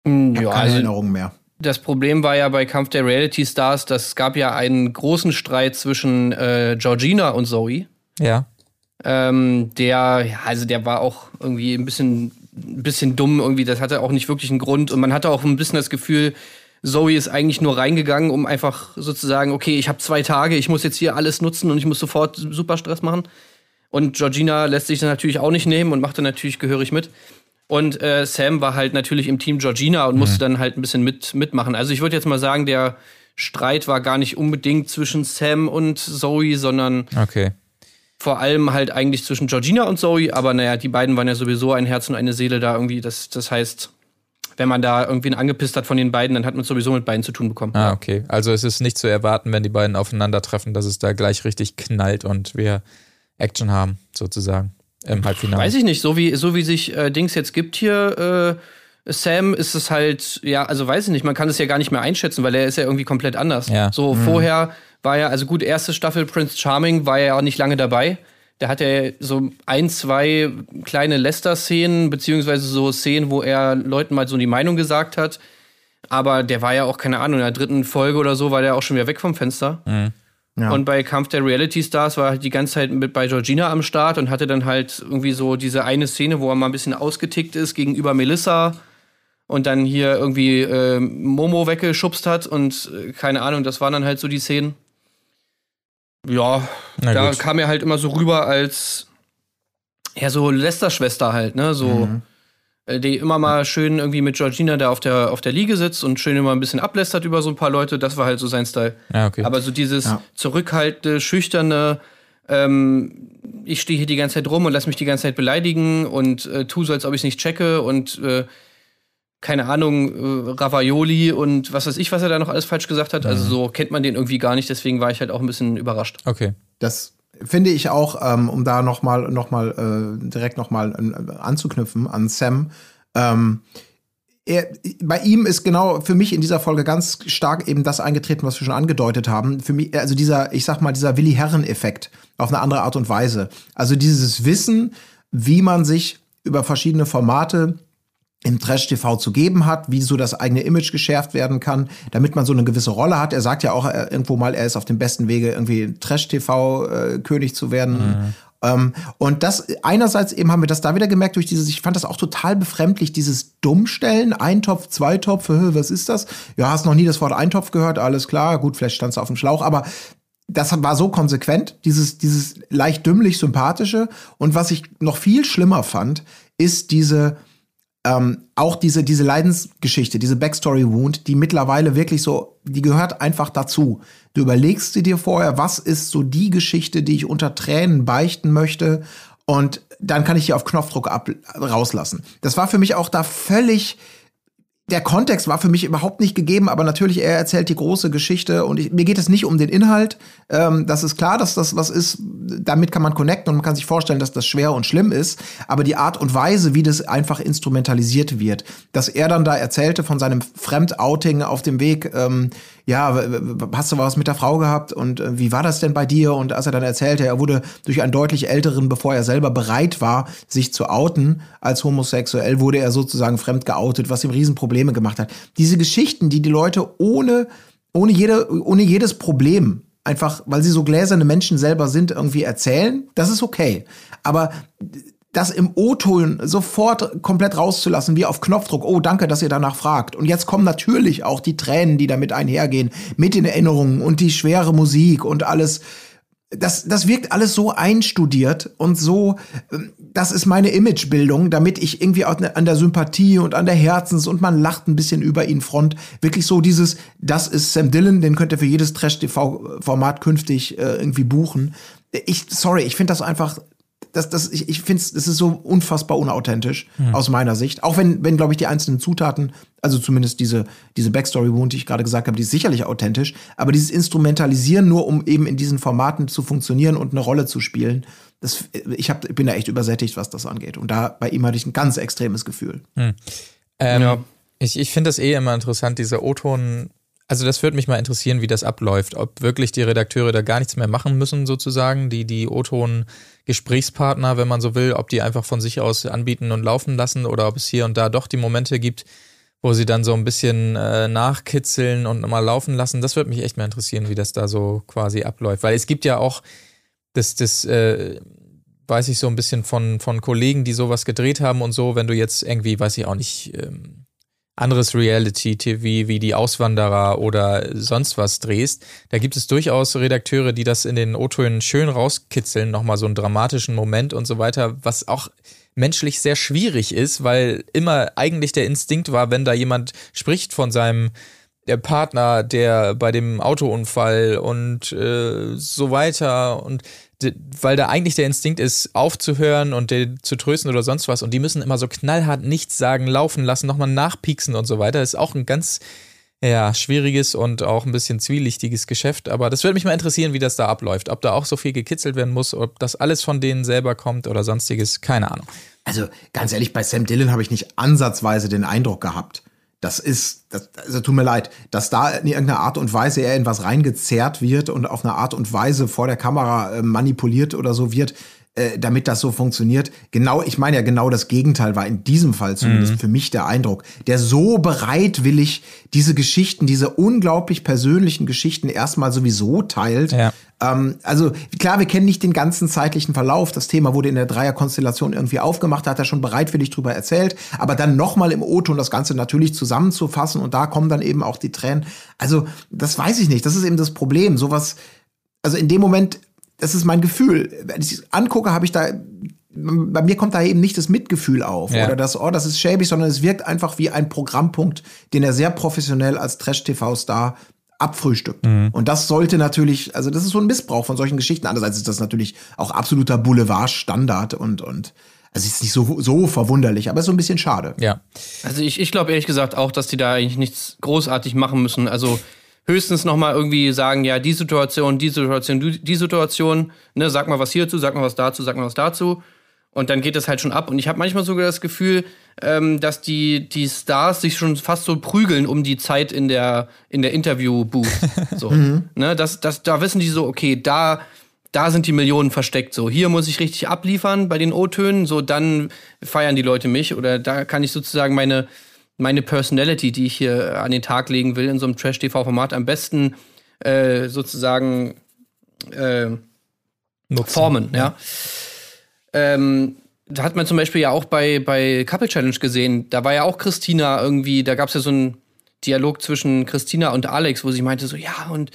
Hm, ja, keine also, Erinnerung mehr. Das Problem war ja bei Kampf der Reality Stars, dass es gab ja einen großen Streit zwischen äh, Georgina und Zoe. Ja. Ähm, der, also der war auch irgendwie ein bisschen, ein bisschen dumm irgendwie. Das hatte auch nicht wirklich einen Grund. Und man hatte auch ein bisschen das Gefühl, Zoe ist eigentlich nur reingegangen, um einfach sozusagen, okay, ich habe zwei Tage, ich muss jetzt hier alles nutzen und ich muss sofort super Stress machen. Und Georgina lässt sich dann natürlich auch nicht nehmen und macht dann natürlich gehörig mit. Und äh, Sam war halt natürlich im Team Georgina und mhm. musste dann halt ein bisschen mit, mitmachen. Also ich würde jetzt mal sagen, der Streit war gar nicht unbedingt zwischen Sam und Zoe, sondern okay. vor allem halt eigentlich zwischen Georgina und Zoe. Aber naja, die beiden waren ja sowieso ein Herz und eine Seele da irgendwie. Das, das heißt, wenn man da irgendwie einen angepisst hat von den beiden, dann hat man sowieso mit beiden zu tun bekommen. Ah, okay. Also es ist nicht zu erwarten, wenn die beiden aufeinandertreffen, dass es da gleich richtig knallt und wir Action haben, sozusagen im Halbfinale. Weiß ich nicht, so wie, so wie sich äh, Dings jetzt gibt hier, äh, Sam, ist es halt, ja, also weiß ich nicht, man kann es ja gar nicht mehr einschätzen, weil er ist ja irgendwie komplett anders. Ja. So mhm. vorher war er, also gut, erste Staffel Prince Charming war ja auch nicht lange dabei. Da hat er so ein, zwei kleine Lester-Szenen, beziehungsweise so Szenen, wo er Leuten mal so die Meinung gesagt hat. Aber der war ja auch, keine Ahnung, in der dritten Folge oder so war der auch schon wieder weg vom Fenster. Mhm. Ja. Und bei Kampf der Reality Stars war er halt die ganze Zeit mit bei Georgina am Start und hatte dann halt irgendwie so diese eine Szene, wo er mal ein bisschen ausgetickt ist gegenüber Melissa und dann hier irgendwie äh, Momo weggeschubst hat und äh, keine Ahnung, das waren dann halt so die Szenen. Ja, Na da gut. kam er halt immer so rüber als ja so Lester-Schwester halt, ne, so. Mhm die immer mal schön irgendwie mit Georgina da auf der, auf der Liege sitzt und schön immer ein bisschen ablästert über so ein paar Leute. Das war halt so sein Style. Ja, okay. Aber so dieses ja. zurückhaltende, schüchterne, ähm, ich stehe hier die ganze Zeit rum und lass mich die ganze Zeit beleidigen und äh, tu so, als ob ich es nicht checke und äh, keine Ahnung, äh, Ravaioli und was weiß ich, was er da noch alles falsch gesagt hat. Also mhm. Also so kennt man den irgendwie gar nicht, deswegen war ich halt auch ein bisschen überrascht. Okay. Das finde ich auch, ähm, um da noch mal, noch mal äh, direkt noch mal äh, anzuknüpfen an Sam. Ähm, er, bei ihm ist genau für mich in dieser Folge ganz stark eben das eingetreten, was wir schon angedeutet haben. Für mich, also dieser, ich sag mal, dieser Willi Herren-Effekt auf eine andere Art und Weise. Also dieses Wissen, wie man sich über verschiedene Formate im Trash-TV zu geben hat, wie so das eigene Image geschärft werden kann, damit man so eine gewisse Rolle hat. Er sagt ja auch äh, irgendwo mal, er ist auf dem besten Wege, irgendwie Trash-TV-König äh, zu werden. Mhm. Ähm, und das, einerseits eben haben wir das da wieder gemerkt durch dieses, ich fand das auch total befremdlich, dieses Dummstellen, Eintopf, Zweitopf, was ist das? Ja, hast noch nie das Wort Eintopf gehört, alles klar, gut, vielleicht standst du auf dem Schlauch, aber das war so konsequent, dieses, dieses leicht dümmlich sympathische. Und was ich noch viel schlimmer fand, ist diese, ähm, auch diese, diese Leidensgeschichte, diese Backstory-Wound, die mittlerweile wirklich so, die gehört einfach dazu. Du überlegst dir vorher, was ist so die Geschichte, die ich unter Tränen beichten möchte und dann kann ich die auf Knopfdruck ab, rauslassen. Das war für mich auch da völlig der Kontext war für mich überhaupt nicht gegeben, aber natürlich, er erzählt die große Geschichte und ich, mir geht es nicht um den Inhalt. Ähm, das ist klar, dass das was ist, damit kann man connecten und man kann sich vorstellen, dass das schwer und schlimm ist. Aber die Art und Weise, wie das einfach instrumentalisiert wird, dass er dann da erzählte von seinem Fremdouting auf dem Weg, ähm, ja, hast du was mit der Frau gehabt und äh, wie war das denn bei dir? Und als er dann erzählte, er wurde durch einen deutlich älteren, bevor er selber bereit war, sich zu outen als homosexuell, wurde er sozusagen fremd geoutet, was ihm Riesenprobleme gemacht hat. Diese Geschichten, die die Leute ohne, ohne, jede, ohne jedes Problem einfach, weil sie so gläserne Menschen selber sind, irgendwie erzählen, das ist okay. Aber das im O-Ton sofort komplett rauszulassen, wie auf Knopfdruck. Oh, danke, dass ihr danach fragt. Und jetzt kommen natürlich auch die Tränen, die damit einhergehen, mit den Erinnerungen und die schwere Musik und alles. Das, das wirkt alles so einstudiert und so, ähm, das ist meine Imagebildung, damit ich irgendwie an der Sympathie und an der Herzens und man lacht ein bisschen über ihn Front. Wirklich so dieses, das ist Sam Dillon, den könnt ihr für jedes Trash-TV-Format künftig äh, irgendwie buchen. Ich, sorry, ich finde das einfach das, das, ich, ich finde es, das ist so unfassbar unauthentisch mhm. aus meiner Sicht. Auch wenn, wenn glaube ich, die einzelnen Zutaten, also zumindest diese, diese Backstory-Wound, die ich gerade gesagt habe, die ist sicherlich authentisch, aber dieses Instrumentalisieren nur, um eben in diesen Formaten zu funktionieren und eine Rolle zu spielen, das, ich, hab, ich bin da echt übersättigt, was das angeht. Und da bei ihm hatte ich ein ganz extremes Gefühl. Mhm. Ähm, ja. Ich, ich finde das eh immer interessant, dieser O-Ton also das würde mich mal interessieren, wie das abläuft, ob wirklich die Redakteure da gar nichts mehr machen müssen, sozusagen, die die O-Ton-Gesprächspartner, wenn man so will, ob die einfach von sich aus anbieten und laufen lassen oder ob es hier und da doch die Momente gibt, wo sie dann so ein bisschen äh, nachkitzeln und mal laufen lassen. Das würde mich echt mal interessieren, wie das da so quasi abläuft. Weil es gibt ja auch das, das äh, weiß ich so ein bisschen von, von Kollegen, die sowas gedreht haben und so, wenn du jetzt irgendwie, weiß ich auch nicht, ähm, anderes Reality-TV wie die Auswanderer oder sonst was drehst, da gibt es durchaus Redakteure, die das in den O-Tönen schön rauskitzeln, nochmal so einen dramatischen Moment und so weiter, was auch menschlich sehr schwierig ist, weil immer eigentlich der Instinkt war, wenn da jemand spricht von seinem der Partner, der bei dem Autounfall und äh, so weiter und weil da eigentlich der Instinkt ist, aufzuhören und den zu trösten oder sonst was. Und die müssen immer so knallhart nichts sagen, laufen lassen, nochmal nachpieksen und so weiter. Das ist auch ein ganz ja, schwieriges und auch ein bisschen zwielichtiges Geschäft. Aber das würde mich mal interessieren, wie das da abläuft. Ob da auch so viel gekitzelt werden muss, ob das alles von denen selber kommt oder sonstiges. Keine Ahnung. Also ganz ehrlich, bei Sam Dillon habe ich nicht ansatzweise den Eindruck gehabt, das ist, das, also tut mir leid, dass da in irgendeiner Art und Weise er in was reingezerrt wird und auf eine Art und Weise vor der Kamera äh, manipuliert oder so wird, äh, damit das so funktioniert. Genau, ich meine ja genau das Gegenteil war in diesem Fall zumindest mhm. für mich der Eindruck, der so bereitwillig diese Geschichten, diese unglaublich persönlichen Geschichten erstmal sowieso teilt. Ja. Ähm, also klar, wir kennen nicht den ganzen zeitlichen Verlauf. Das Thema wurde in der Dreierkonstellation irgendwie aufgemacht, da hat er schon bereitwillig drüber erzählt. Aber dann nochmal im O-Ton das Ganze natürlich zusammenzufassen und da kommen dann eben auch die Tränen. Also das weiß ich nicht. Das ist eben das Problem. Sowas, also in dem Moment das ist mein Gefühl. Wenn ich es angucke, habe ich da, bei mir kommt da eben nicht das Mitgefühl auf ja. oder das, oh, das ist schäbig, sondern es wirkt einfach wie ein Programmpunkt, den er sehr professionell als Trash-TV-Star abfrühstückt. Mhm. Und das sollte natürlich, also das ist so ein Missbrauch von solchen Geschichten. Andererseits ist das natürlich auch absoluter Boulevard-Standard und, und, also ist nicht so, so verwunderlich, aber ist so ein bisschen schade. Ja. Also ich, ich glaube ehrlich gesagt auch, dass die da eigentlich nichts großartig machen müssen. Also höchstens noch mal irgendwie sagen, ja, die Situation, die Situation, die Situation, ne, sag mal was hierzu, sag mal was dazu, sag mal was dazu. Und dann geht es halt schon ab. Und ich habe manchmal sogar das Gefühl, ähm, dass die, die Stars sich schon fast so prügeln um die Zeit in der, in der Interview-Booth. So. mhm. ne, das, das, da wissen die so, okay, da, da sind die Millionen versteckt. So, hier muss ich richtig abliefern bei den O-Tönen, so dann feiern die Leute mich. Oder da kann ich sozusagen meine, meine Personality, die ich hier an den Tag legen will, in so einem Trash-TV-Format am besten äh, sozusagen äh, formen, ja. ja. Ähm, da hat man zum Beispiel ja auch bei, bei Couple Challenge gesehen, da war ja auch Christina irgendwie, da gab es ja so einen Dialog zwischen Christina und Alex, wo sie meinte so, ja, und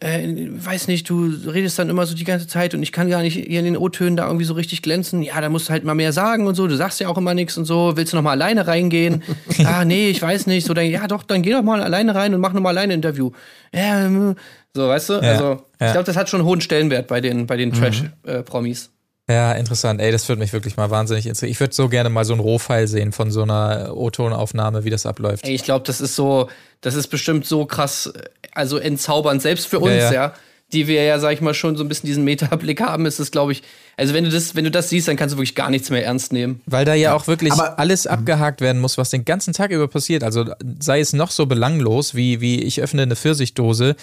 äh, weiß nicht, du redest dann immer so die ganze Zeit und ich kann gar nicht hier in den O-Tönen da irgendwie so richtig glänzen. Ja, da musst du halt mal mehr sagen und so. Du sagst ja auch immer nichts und so. Willst du noch mal alleine reingehen? ah, nee, ich weiß nicht. So, dann, ja, doch, dann geh doch mal alleine rein und mach noch mal alleine ein Interview. Ja, ähm, so, weißt du? Ja, also, ich glaube, das hat schon einen hohen Stellenwert bei den, bei den mhm. Trash-Promis. Ja, interessant. Ey, das würde mich wirklich mal wahnsinnig interessieren. Ich würde so gerne mal so ein Rohfile sehen von so einer O-Tonaufnahme, wie das abläuft. Ey, ich glaube, das ist so, das ist bestimmt so krass, also entzaubernd, selbst für uns, ja. ja. Die wir ja, sag ich mal, schon so ein bisschen diesen Metablick haben, ist es, glaube ich, also wenn du das, wenn du das siehst, dann kannst du wirklich gar nichts mehr ernst nehmen. Weil da ja, auch wirklich aber- alles abgehakt werden muss, was den ganzen Tag über passiert. Also sei es noch so belanglos, wie, wie ich öffne eine Pfirsichdose.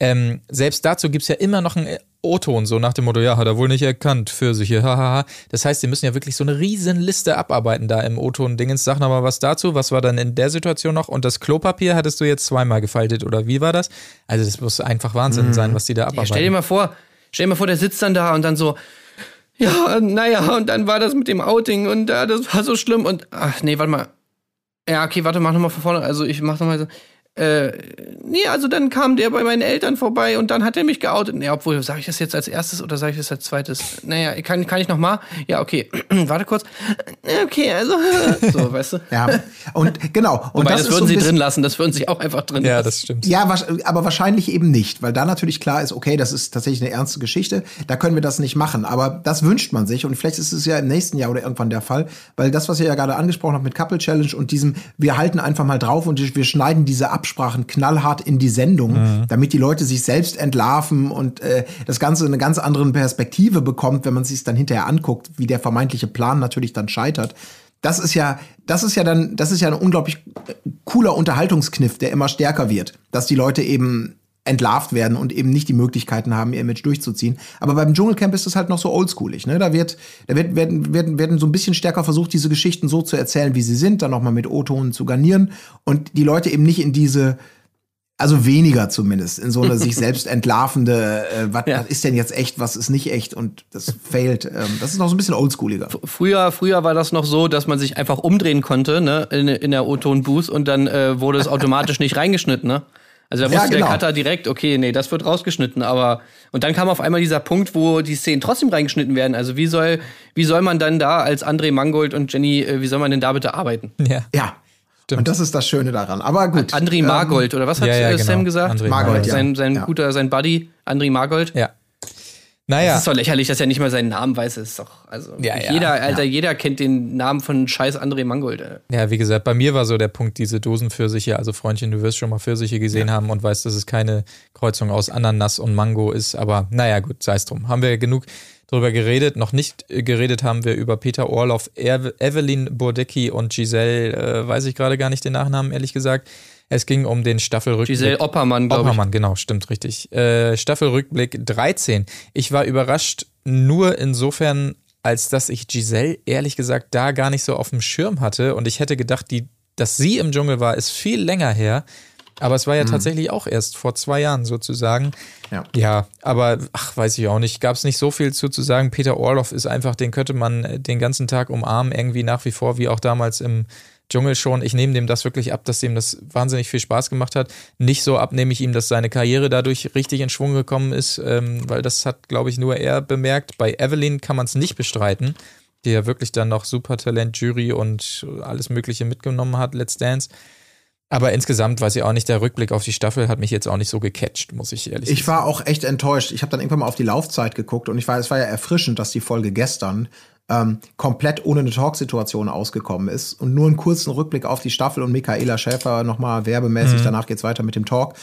Ähm, selbst dazu gibt's ja immer noch einen O-Ton, so nach dem Motto, ja, hat er wohl nicht erkannt, Pfirsiche, hahaha. Das heißt, sie müssen ja wirklich so eine riesen Liste abarbeiten da im O-Ton-Dingens. Sag noch mal was dazu. Was war dann in der Situation noch? Und das Klopapier hattest du jetzt zweimal gefaltet, oder wie war das? Also das muss einfach Wahnsinn sein, was die da Ja, abarbeiten. stell dir mal vor, stell dir mal vor, der sitzt dann da und dann so, ja, naja, und dann war das mit dem Outing und ja, das war so schlimm und, ach nee, warte mal. Ja, okay, warte, mach nochmal von vorne. Also ich mach nochmal so, äh, nee, also dann kam der bei meinen Eltern vorbei und dann hat er mich geoutet. Nee, obwohl, sage ich das jetzt als erstes oder sage ich das als zweites? Naja, kann, kann ich noch mal? Ja, okay, warte kurz. Okay, also, so, weißt du. Ja, und genau. Und Wobei, das, ist würden so sie drin lassen, das würden sie auch einfach drin ja, lassen. das stimmt. Ja, aber wahrscheinlich eben nicht, weil da natürlich klar ist, okay, das ist tatsächlich eine ernste Geschichte, da können wir das nicht machen. Aber das wünscht man sich und vielleicht ist es ja im nächsten Jahr oder irgendwann der Fall, weil das, was ihr ja gerade angesprochen habt mit Couple Challenge und diesem, wir halten einfach mal drauf und wir schneiden diese Absprachen knallhart in die Sendung, damit die Leute sich selbst entlarven und äh, das Ganze eine ganz andere Perspektive bekommt, wenn man sich dann hinterher anguckt, wie der vermeintliche Plan natürlich dann scheitert. Das ist ja, das ist ja dann, das ist ja ein unglaublich cooler Unterhaltungskniff, der immer stärker wird, dass die Leute eben entlarvt werden und eben nicht die Möglichkeiten haben, ihr Image durchzuziehen. Aber beim Dschungelcamp ist das halt noch so oldschoolig. Ne? Da wird, da wird, werden, werden, werden so ein bisschen stärker versucht, diese Geschichten so zu erzählen, wie sie sind, dann nochmal mit O-Tonen zu garnieren und die Leute eben nicht in diese, also weniger zumindest, in so eine sich selbst entlarvende, äh, was, Ja. was ist denn jetzt echt, was ist nicht echt und das failt. Ähm, das ist noch so ein bisschen oldschooliger. Früher, früher war das noch so, dass man sich einfach umdrehen konnte, ne, in, in der O-Ton-Booth und dann äh, wurde es automatisch nicht reingeschnitten, ne? Also da Ja, wusste genau. der Cutter direkt, okay, nee, das wird rausgeschnitten, aber und dann kam auf einmal dieser Punkt, wo die Szenen trotzdem reingeschnitten werden. Also wie soll, wie soll man dann da als André Mangold und Jenny, äh, wie soll man denn da bitte arbeiten? Ja. Ja. Und das ist das Schöne daran. Aber gut. André ähm, Margold, oder was hat ja, ja, äh, genau. Sam gesagt? André Margold, Margold, ja. Sein, sein Ja. guter, sein Buddy, André Margold. Ja. Das Naja, ist doch lächerlich, dass er nicht mal seinen Namen weiß. Das ist doch, also Ja, ja, jeder, Alter, jeder kennt den Namen von scheiß André Mangold. Ja, wie gesagt, bei mir war so der Punkt, diese Dosenpfirsiche, also Freundchen, du wirst schon mal Pfirsiche gesehen haben und weißt, dass es keine Kreuzung aus Ananas und Mango ist, aber naja, gut, sei es drum. Haben wir genug drüber geredet. Noch nicht äh, geredet haben wir über Peter Orloff, Ev Evelyn Burdecki und Giselle, äh, weiß ich gerade gar nicht den Nachnamen, ehrlich gesagt. Es ging um den Staffelrückblick. Giselle Oppermann, glaube ich. Oppermann, genau, stimmt richtig. Äh, Staffelrückblick 13. Ich war überrascht nur insofern, als dass ich Giselle ehrlich gesagt da gar nicht so auf dem Schirm hatte und ich hätte gedacht, die, dass sie im Dschungel war, ist viel länger her. Aber es war ja tatsächlich auch erst vor zwei Jahren sozusagen. Ja. Ja, aber ach, weiß ich auch nicht. Gab es nicht so viel zu, zu sagen. Peter Orloff ist einfach, den könnte man den ganzen Tag umarmen, irgendwie nach wie vor, wie auch damals im Dschungel schon. Ich nehme dem das wirklich ab, dass ihm das wahnsinnig viel Spaß gemacht hat. Nicht so ab nehme ich ihm, dass seine Karriere dadurch richtig in Schwung gekommen ist, ähm, weil das hat, glaube ich, nur er bemerkt. Bei Evelyn kann man es nicht bestreiten, die ja wirklich dann noch Supertalent, Jury und alles Mögliche mitgenommen hat, Let's Dance. Aber insgesamt weiß ich auch nicht, der Rückblick auf die Staffel hat mich jetzt auch nicht so gecatcht, muss ich ehrlich Ich war auch echt enttäuscht. Ich habe dann irgendwann mal auf die Laufzeit geguckt und ich war, es war ja erfrischend, dass die Folge gestern ähm, komplett ohne eine Talksituation ausgekommen ist und nur einen kurzen Rückblick auf die Staffel und Michaela Schäfer nochmal werbemäßig. Danach geht's weiter mit dem Talk.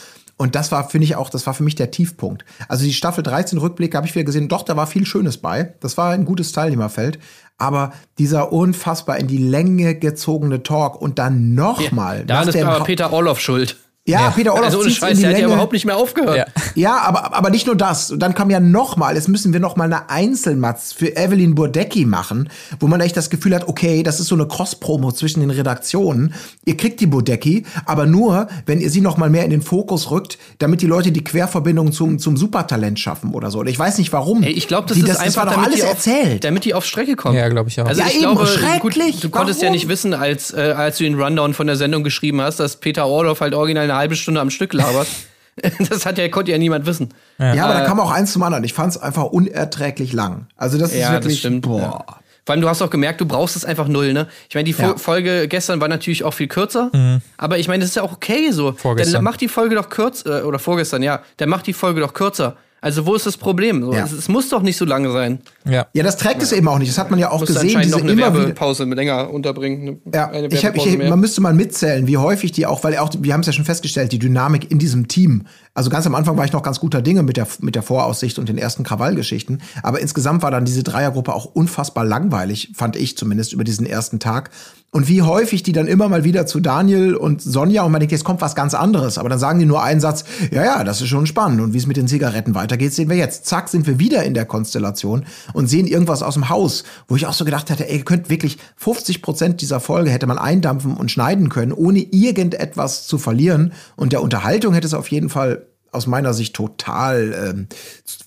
Und das war, finde ich auch, das war für mich der Tiefpunkt. Also die Staffel 13 Rückblick habe ich wieder gesehen, doch, da war viel Schönes bei. Das war ein gutes Teilnehmerfeld. Aber dieser unfassbar in die Länge gezogene Talk und dann nochmal. Da ist aber Peter Orloff schuld. Ja, Peter Orloff Also ohne zieht's in Scheiß, die der hat ja Länge. überhaupt nicht mehr aufgehört. Ja. Ja, aber, aber nicht nur das. Und dann kam ja noch mal, jetzt müssen wir noch mal eine Einzelmatz für Evelyn Burdecki machen, wo man echt das Gefühl hat, okay, das ist so eine Cross-Promo zwischen den Redaktionen. Ihr kriegt die Burdecki, aber nur, wenn ihr sie noch mal mehr in den Fokus rückt, damit die Leute die Querverbindung zum, zum Supertalent schaffen oder so. Und ich weiß nicht warum. Ey, ich glaube, das Die- ist das, einfach, war doch damit, alles die auf, erzählt. damit die auf Strecke kommen. Ja, glaube ich auch. Also Ja, ich eben, glaube, schrecklich. Gut, du konntest ja Warum? nicht wissen, als, äh, als du den Rundown von der Sendung geschrieben hast, dass Peter Orloff halt original eine halbe Stunde am Stück labert. das hat ja, konnte ja niemand wissen. Ja, aber da kam auch eins zum anderen. Ich fand es einfach unerträglich lang. Also das ist Ja, wirklich, das stimmt. boah. Ja. Vor allem, du hast auch gemerkt, du brauchst es einfach null, ne? Ich meine, die Ja. Folge gestern war natürlich auch viel kürzer, aber ich meine, das ist ja auch okay so. Vorgestern. Dann mach die Folge doch kürzer, äh, oder vorgestern, ja, dann mach die Folge doch kürzer. Also wo ist das Problem? So, Ja. es, es muss doch nicht so lange sein. Ja. Ja, das trägt es eben auch nicht. Das hat man ja auch gesehen. Diese noch eine immer wieder, Werbepause länger unterbringen. Eine, Ja, eine ich hab, ich, mehr. man müsste mal mitzählen, wie häufig die auch, weil auch, wir haben es ja schon festgestellt, die Dynamik in diesem Team. Also ganz am Anfang war ich noch ganz guter Dinge mit der, mit der Voraussicht und den ersten Krawallgeschichten. Aber insgesamt war dann diese Dreiergruppe auch unfassbar langweilig, fand ich zumindest über diesen ersten Tag. Und wie häufig die dann immer mal wieder zu Daniel und Sonja und man denkt, jetzt kommt was ganz anderes. Aber dann sagen die nur einen Satz, ja, ja, das ist schon spannend. Und wie es mit den Zigaretten weitergeht, sehen wir jetzt. Zack, sind wir wieder in der Konstellation und sehen irgendwas aus dem Haus, wo ich auch so gedacht hätte, ey, ihr könnt wirklich 50 Prozent dieser Folge hätte man eindampfen und schneiden können, ohne irgendetwas zu verlieren. Und der Unterhaltung hätte es auf jeden Fall aus meiner Sicht total, ähm,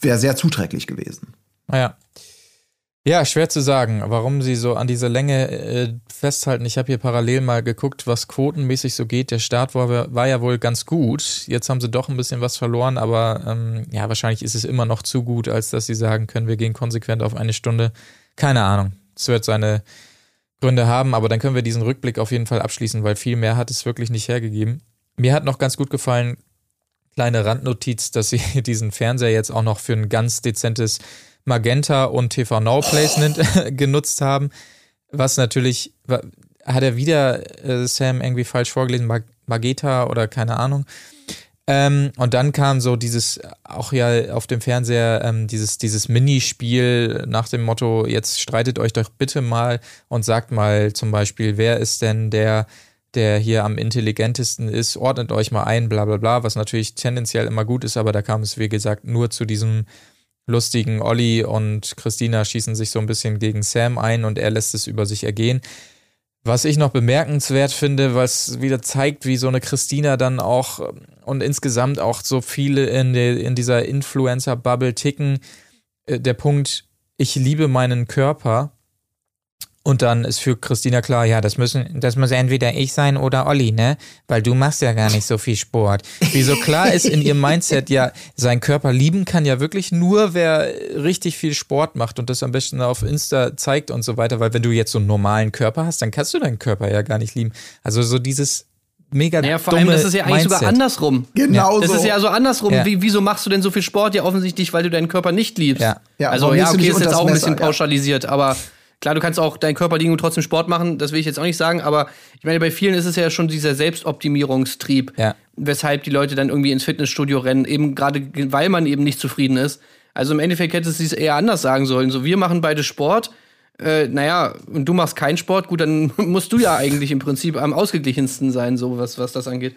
wäre sehr zuträglich gewesen. Naja. Ja, schwer zu sagen, warum sie so an dieser Länge äh, festhalten. Ich habe hier parallel mal geguckt, was quotenmäßig so geht. Der Start war, war ja wohl ganz gut. Jetzt haben sie doch ein bisschen was verloren, aber ähm, ja, wahrscheinlich ist es immer noch zu gut, als dass sie sagen können, wir gehen konsequent auf eine Stunde. Keine Ahnung. Es wird seine Gründe haben, aber dann können wir diesen Rückblick auf jeden Fall abschließen, weil viel mehr hat es wirklich nicht hergegeben. Mir hat noch ganz gut gefallen, kleine Randnotiz, dass sie diesen Fernseher jetzt auch noch für ein ganz dezentes Magenta und TV Now Placement genutzt haben. Was natürlich, hat er wieder äh, Sam irgendwie falsch vorgelesen, Mag Magenta oder keine Ahnung. Ähm, und dann kam so dieses, auch ja auf dem Fernseher, ähm, dieses, dieses Minispiel nach dem Motto, jetzt streitet euch doch bitte mal und sagt mal zum Beispiel, wer ist denn der, der hier am intelligentesten ist, ordnet euch mal ein, bla bla bla, was natürlich tendenziell immer gut ist, aber da kam es, wie gesagt, nur zu diesem lustigen Olli und Christina schießen sich so ein bisschen gegen Sam ein und er lässt es über sich ergehen. Was ich noch bemerkenswert finde, was wieder zeigt, wie so eine Christina dann auch ähm, und insgesamt auch so viele in, der, in dieser Influencer-Bubble ticken. Äh, Der Punkt, ich liebe meinen Körper. Und dann ist für Christina klar, ja, das müssen, das muss entweder ich sein oder Olli, ne? Weil du machst ja gar nicht so viel Sport. Wie so klar ist in ihrem Mindset, ja, sein Körper lieben kann ja wirklich nur, wer richtig viel Sport macht und das am besten auf Insta zeigt und so weiter, weil wenn du jetzt so einen normalen Körper hast, dann kannst du deinen Körper ja gar nicht lieben. Also so dieses mega Naja, vor dumme allem, das ist ja eigentlich Mindset. sogar andersrum. Genau Das so. ist ja so andersrum. Ja. Wie, wieso machst du denn so viel Sport? Ja, offensichtlich, weil du deinen Körper nicht liebst. Ja. Ja, also ja, okay, ist jetzt das auch ein bisschen pauschalisiert, aber klar, du kannst auch deinen Körper liegen und trotzdem Sport machen, das will ich jetzt auch nicht sagen, aber ich meine, bei vielen ist es ja schon dieser Selbstoptimierungstrieb, Ja. weshalb die Leute dann irgendwie ins Fitnessstudio rennen, eben gerade weil man eben nicht zufrieden ist. Also im Endeffekt hätte es eher anders sagen sollen. So, wir machen beide Sport. Äh, naja, und du machst keinen Sport, gut, dann musst du ja eigentlich im Prinzip am ausgeglichensten sein, so was, was das angeht.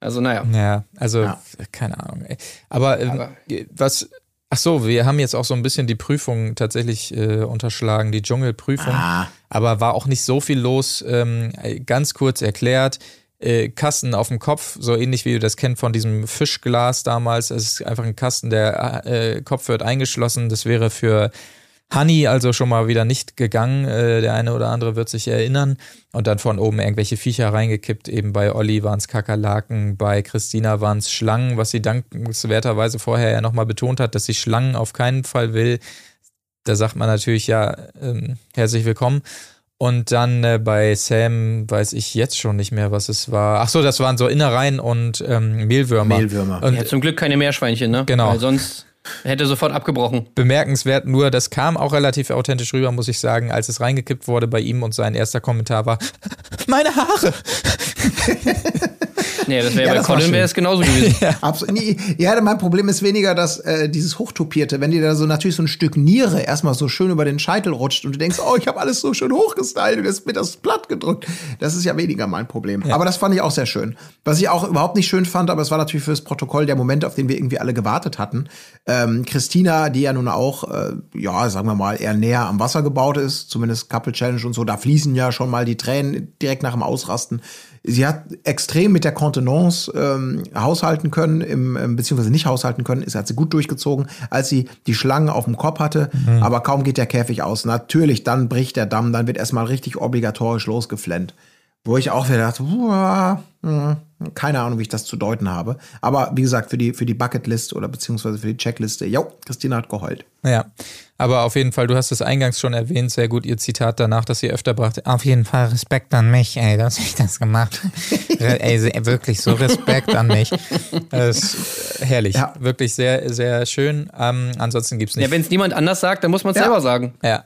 Also, naja. Ja, also Ja. keine Ahnung. Ey. Aber, ähm, Aber- was? Ach so, wir haben jetzt auch so ein bisschen die Prüfung tatsächlich äh, unterschlagen, die Dschungelprüfung. Ah. Aber war auch nicht so viel los. Ähm, ganz kurz erklärt. Äh, Kasten auf dem Kopf, so ähnlich wie du das kennst von diesem Fischglas damals. Es ist einfach ein Kasten, der äh, Kopf wird eingeschlossen. Das wäre für Honey also schon mal wieder nicht gegangen. Äh, der eine oder andere wird sich erinnern. Und dann von oben irgendwelche Viecher reingekippt. Eben bei Olli waren es Kakerlaken, bei Christina waren es Schlangen, was sie dankenswerterweise vorher ja nochmal betont hat, dass sie Schlangen auf keinen Fall will. Da sagt man natürlich ja, ähm, herzlich willkommen. Und dann äh, bei Sam weiß ich jetzt schon nicht mehr, was es war. Ach so, das waren so Innereien und ähm, Mehlwürmer. Mehlwürmer. Und Ja, zum Glück keine Meerschweinchen, ne? Genau. Weil sonst hätte sofort abgebrochen. bemerkenswert nur, das kam auch relativ authentisch rüber, muss ich sagen, als es reingekippt wurde bei ihm und sein erster Kommentar war, meine Haare. Nee, das wäre Ja, bei Colin wäre es genauso gewesen. Absolut. Nee, ja, mein Problem ist weniger, dass äh, dieses Hochtopierte, wenn dir da so natürlich so ein Stück Niere erstmal so schön über den Scheitel rutscht und du denkst, oh, ich habe alles so schön hochgestylt und jetzt wird das platt gedrückt. Das ist ja weniger mein Problem. Aber das fand ich auch sehr schön. Was ich auch überhaupt nicht schön fand, aber es war natürlich fürs Protokoll der Moment, auf den wir irgendwie alle gewartet hatten. Ähm, Christina, die ja nun auch, äh, ja, sagen wir mal, eher näher am Wasser gebaut ist, zumindest Couple Challenge und so, da fließen ja schon mal die Tränen direkt nach dem Ausrasten. Sie hat extrem mit der Kontenance ähm, haushalten können, im, ähm, beziehungsweise nicht haushalten können, ist hat sie gut durchgezogen, als sie die Schlangen auf dem Kopf hatte. Aber kaum geht der Käfig aus. Natürlich, dann bricht der Damm, dann wird erstmal richtig obligatorisch losgeflennt. wo ich auch wieder dachte, uah, hm, keine Ahnung, wie ich das zu deuten habe. Aber wie gesagt, für die, für die Bucketlist oder beziehungsweise für die Checkliste, jo, Christina hat geheult. Ja, aber auf jeden Fall, du hast es eingangs schon erwähnt, sehr gut ihr Zitat danach, das sie öfter brachte. Auf jeden Fall Respekt an mich, ey, dass ich das gemacht habe. ey, wirklich so Respekt an mich. Das ist herrlich. Ja. Wirklich sehr, sehr schön. Ähm, ansonsten gibt's nicht. Ja, wenn es niemand anders sagt, dann muss man es Ja. selber sagen. ja.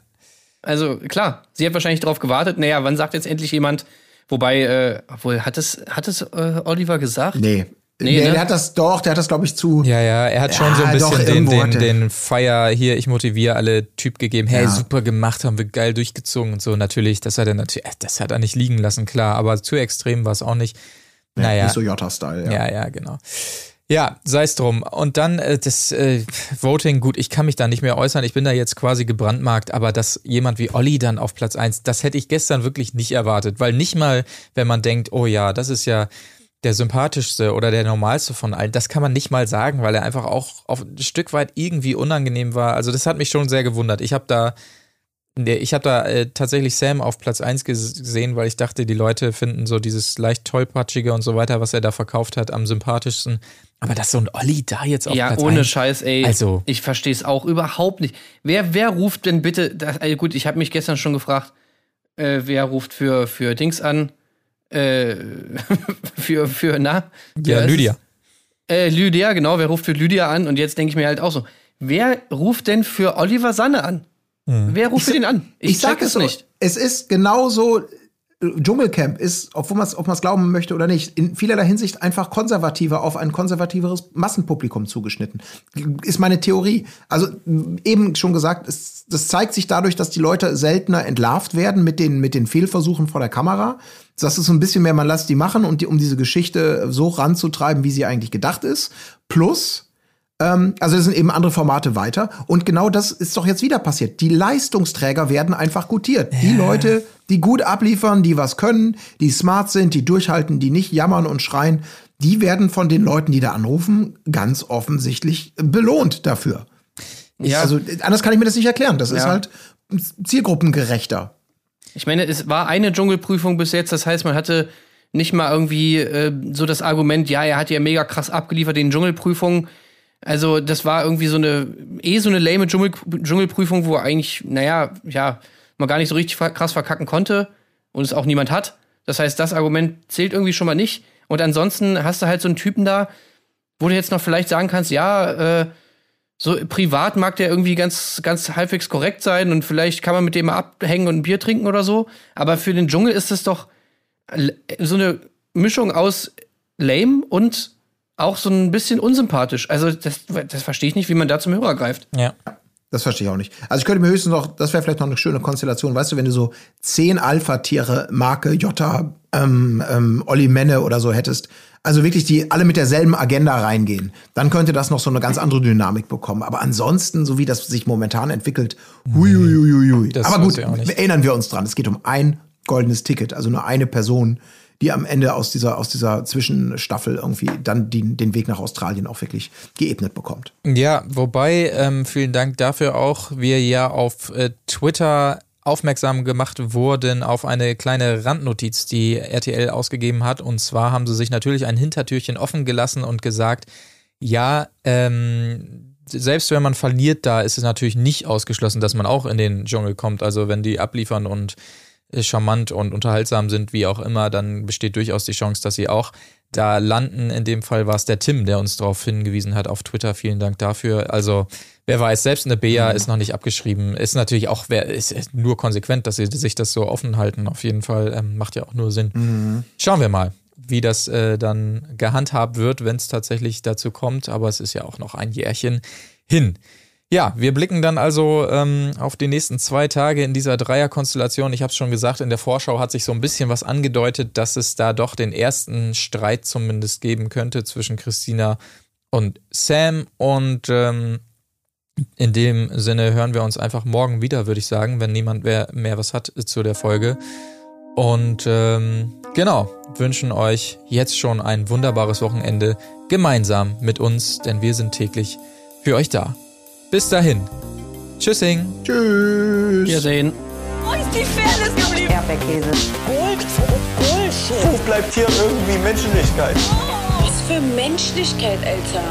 Also klar, sie hat wahrscheinlich darauf gewartet. Naja, wann sagt jetzt endlich jemand? Wobei, äh, obwohl, hat es, hat es äh, Oliver gesagt? Nee. Nee, Nee, ne? der hat das doch, der hat das, glaube ich, zu. Ja, ja, er hat schon so ein Ja, doch, bisschen den, den, den Feier hier, ich motiviere alle Typ gegeben. Hey, Ja. super gemacht, haben wir geil durchgezogen und so. Natürlich, das hat er natürlich, äh, das hat er nicht liegen lassen, klar, aber zu extrem war es auch nicht. Naja. Nicht so Jota-Style, ja. Ja, ja, genau. Ja, sei es drum. Und dann äh, das äh, Voting, gut, ich kann mich da nicht mehr äußern. Ich bin da jetzt quasi gebrandmarkt, aber dass jemand wie Olli dann auf Platz eins, das hätte ich gestern wirklich nicht erwartet. Weil nicht mal, wenn man denkt, oh ja, das ist ja der sympathischste oder der normalste von allen, das kann man nicht mal sagen, weil er einfach auch auf ein Stück weit irgendwie unangenehm war. Also das hat mich schon sehr gewundert. Ich habe da ich habe da äh, tatsächlich Sam auf Platz 1 gesehen, weil ich dachte, die Leute finden so dieses leicht tollpatschige und so weiter, was er da verkauft hat, am sympathischsten. Aber dass so ein Olli da jetzt auf Ja, Platz ohne 1, Scheiß, ey. Also- Ich verstehe es auch überhaupt nicht. Wer, wer ruft denn bitte, das, also gut, ich habe mich gestern schon gefragt, äh, wer ruft für, für Dings an? Äh, für, für, na? Ja, Lydia. Äh, Lydia, genau, wer ruft für Lydia an? Und jetzt denke ich mir halt auch so, wer ruft denn für Oliver Sanne an? Wer ruft für den an? Ich, sag check es nicht. Es ist genauso. Dschungelcamp ist, obwohl man es ob man's glauben möchte oder nicht, in vielerlei Hinsicht einfach konservativer auf ein konservativeres Massenpublikum zugeschnitten. Ist meine Theorie. Also eben schon gesagt, es, das zeigt sich dadurch, dass die Leute seltener entlarvt werden mit den, mit den Fehlversuchen vor der Kamera. Das ist so ein bisschen mehr, man lässt die machen, und die, um diese Geschichte so ranzutreiben, wie sie eigentlich gedacht ist. Plus, ähm, also das sind eben andere Formate weiter. Und genau das ist doch jetzt wieder passiert. Die Leistungsträger werden einfach gutiert. Die Leute, die gut abliefern, die was können, die smart sind, die durchhalten, die nicht jammern und schreien, die werden von den Leuten, die da anrufen, ganz offensichtlich belohnt dafür. Ja. Also anders kann ich mir das nicht erklären. Das ist Ja. halt zielgruppengerechter. Ich meine, es war eine Dschungelprüfung bis jetzt, das heißt, man hatte nicht mal irgendwie äh, so das Argument, ja, er hat ja mega krass abgeliefert in Dschungelprüfungen. Also, das war irgendwie so eine, eh so eine lame Dschungel, Dschungelprüfung, wo eigentlich, naja, ja, man gar nicht so richtig krass verkacken konnte und es auch niemand hat. Das heißt, das Argument zählt irgendwie schon mal nicht. Und ansonsten hast du halt so einen Typen da, wo du jetzt noch vielleicht sagen kannst, ja, äh, so privat mag der irgendwie ganz, ganz halbwegs korrekt sein und vielleicht kann man mit dem mal abhängen und ein Bier trinken oder so. Aber für den Dschungel ist es doch l- so eine Mischung aus lame und auch so ein bisschen unsympathisch. Also, das, das verstehe ich nicht, wie man da zum Hörer greift. Ja. Das verstehe ich auch nicht. Also ich könnte mir höchstens noch, das wäre vielleicht noch eine schöne Konstellation, weißt du, wenn du so zehn Alpha-Tiere, Marke, Jota, ähm, ähm, Olli Menne oder so hättest, also wirklich die alle mit derselben Agenda reingehen, dann könnte das noch so eine ganz andere Dynamik bekommen. Aber ansonsten, so wie das sich momentan entwickelt, hui, hui, hui, hui, hui. Das Aber gut, erinnern wir uns dran, es geht um ein goldenes Ticket, also nur eine Person, die am Ende aus dieser, aus dieser Zwischenstaffel irgendwie dann die, den Weg nach Australien auch wirklich geebnet bekommt. Ja, wobei, ähm, vielen Dank dafür auch, wir ja auf äh, Twitter aufmerksam gemacht wurden auf eine kleine Randnotiz, die RTL ausgegeben hat. Und zwar haben sie sich natürlich ein Hintertürchen offen gelassen und gesagt, ja, ähm, selbst wenn man verliert, da ist es natürlich nicht ausgeschlossen, dass man auch in den Dschungel kommt. Also wenn die abliefern und äh, charmant und unterhaltsam sind, wie auch immer, dann besteht durchaus die Chance, dass sie auch da landen. In dem Fall war es der Tim, der uns darauf hingewiesen hat auf Twitter. Vielen Dank dafür. Also, wer weiß, selbst eine Bea ist noch nicht abgeschrieben. Ist natürlich auch, wer ist nur konsequent, dass sie sich das so offen halten. Auf jeden Fall ähm, macht ja auch nur Sinn. Schauen wir mal, wie das äh, dann gehandhabt wird, wenn es tatsächlich dazu kommt. Aber es ist ja auch noch ein Jährchen hin. Ja, wir blicken dann also ähm, auf die nächsten zwei Tage in dieser Dreierkonstellation. Ich habe es schon gesagt, in der Vorschau hat sich so ein bisschen was angedeutet, dass es da doch den ersten Streit zumindest geben könnte zwischen Christina und Sam. Und ähm, in dem Sinne hören wir uns einfach morgen wieder, würde ich sagen, wenn niemand mehr, mehr was hat zu der Folge. Und ähm, genau, wünschen euch jetzt schon ein wunderbares Wochenende gemeinsam mit uns, denn wir sind täglich für euch da. Bis dahin. Tschüssing. Tschüss. Wir sehen. Wo ist die Fairness geblieben? Erdbeerkäse. Gold, Gold, Wo bleibt hier irgendwie Menschlichkeit? Was für Menschlichkeit, Alter.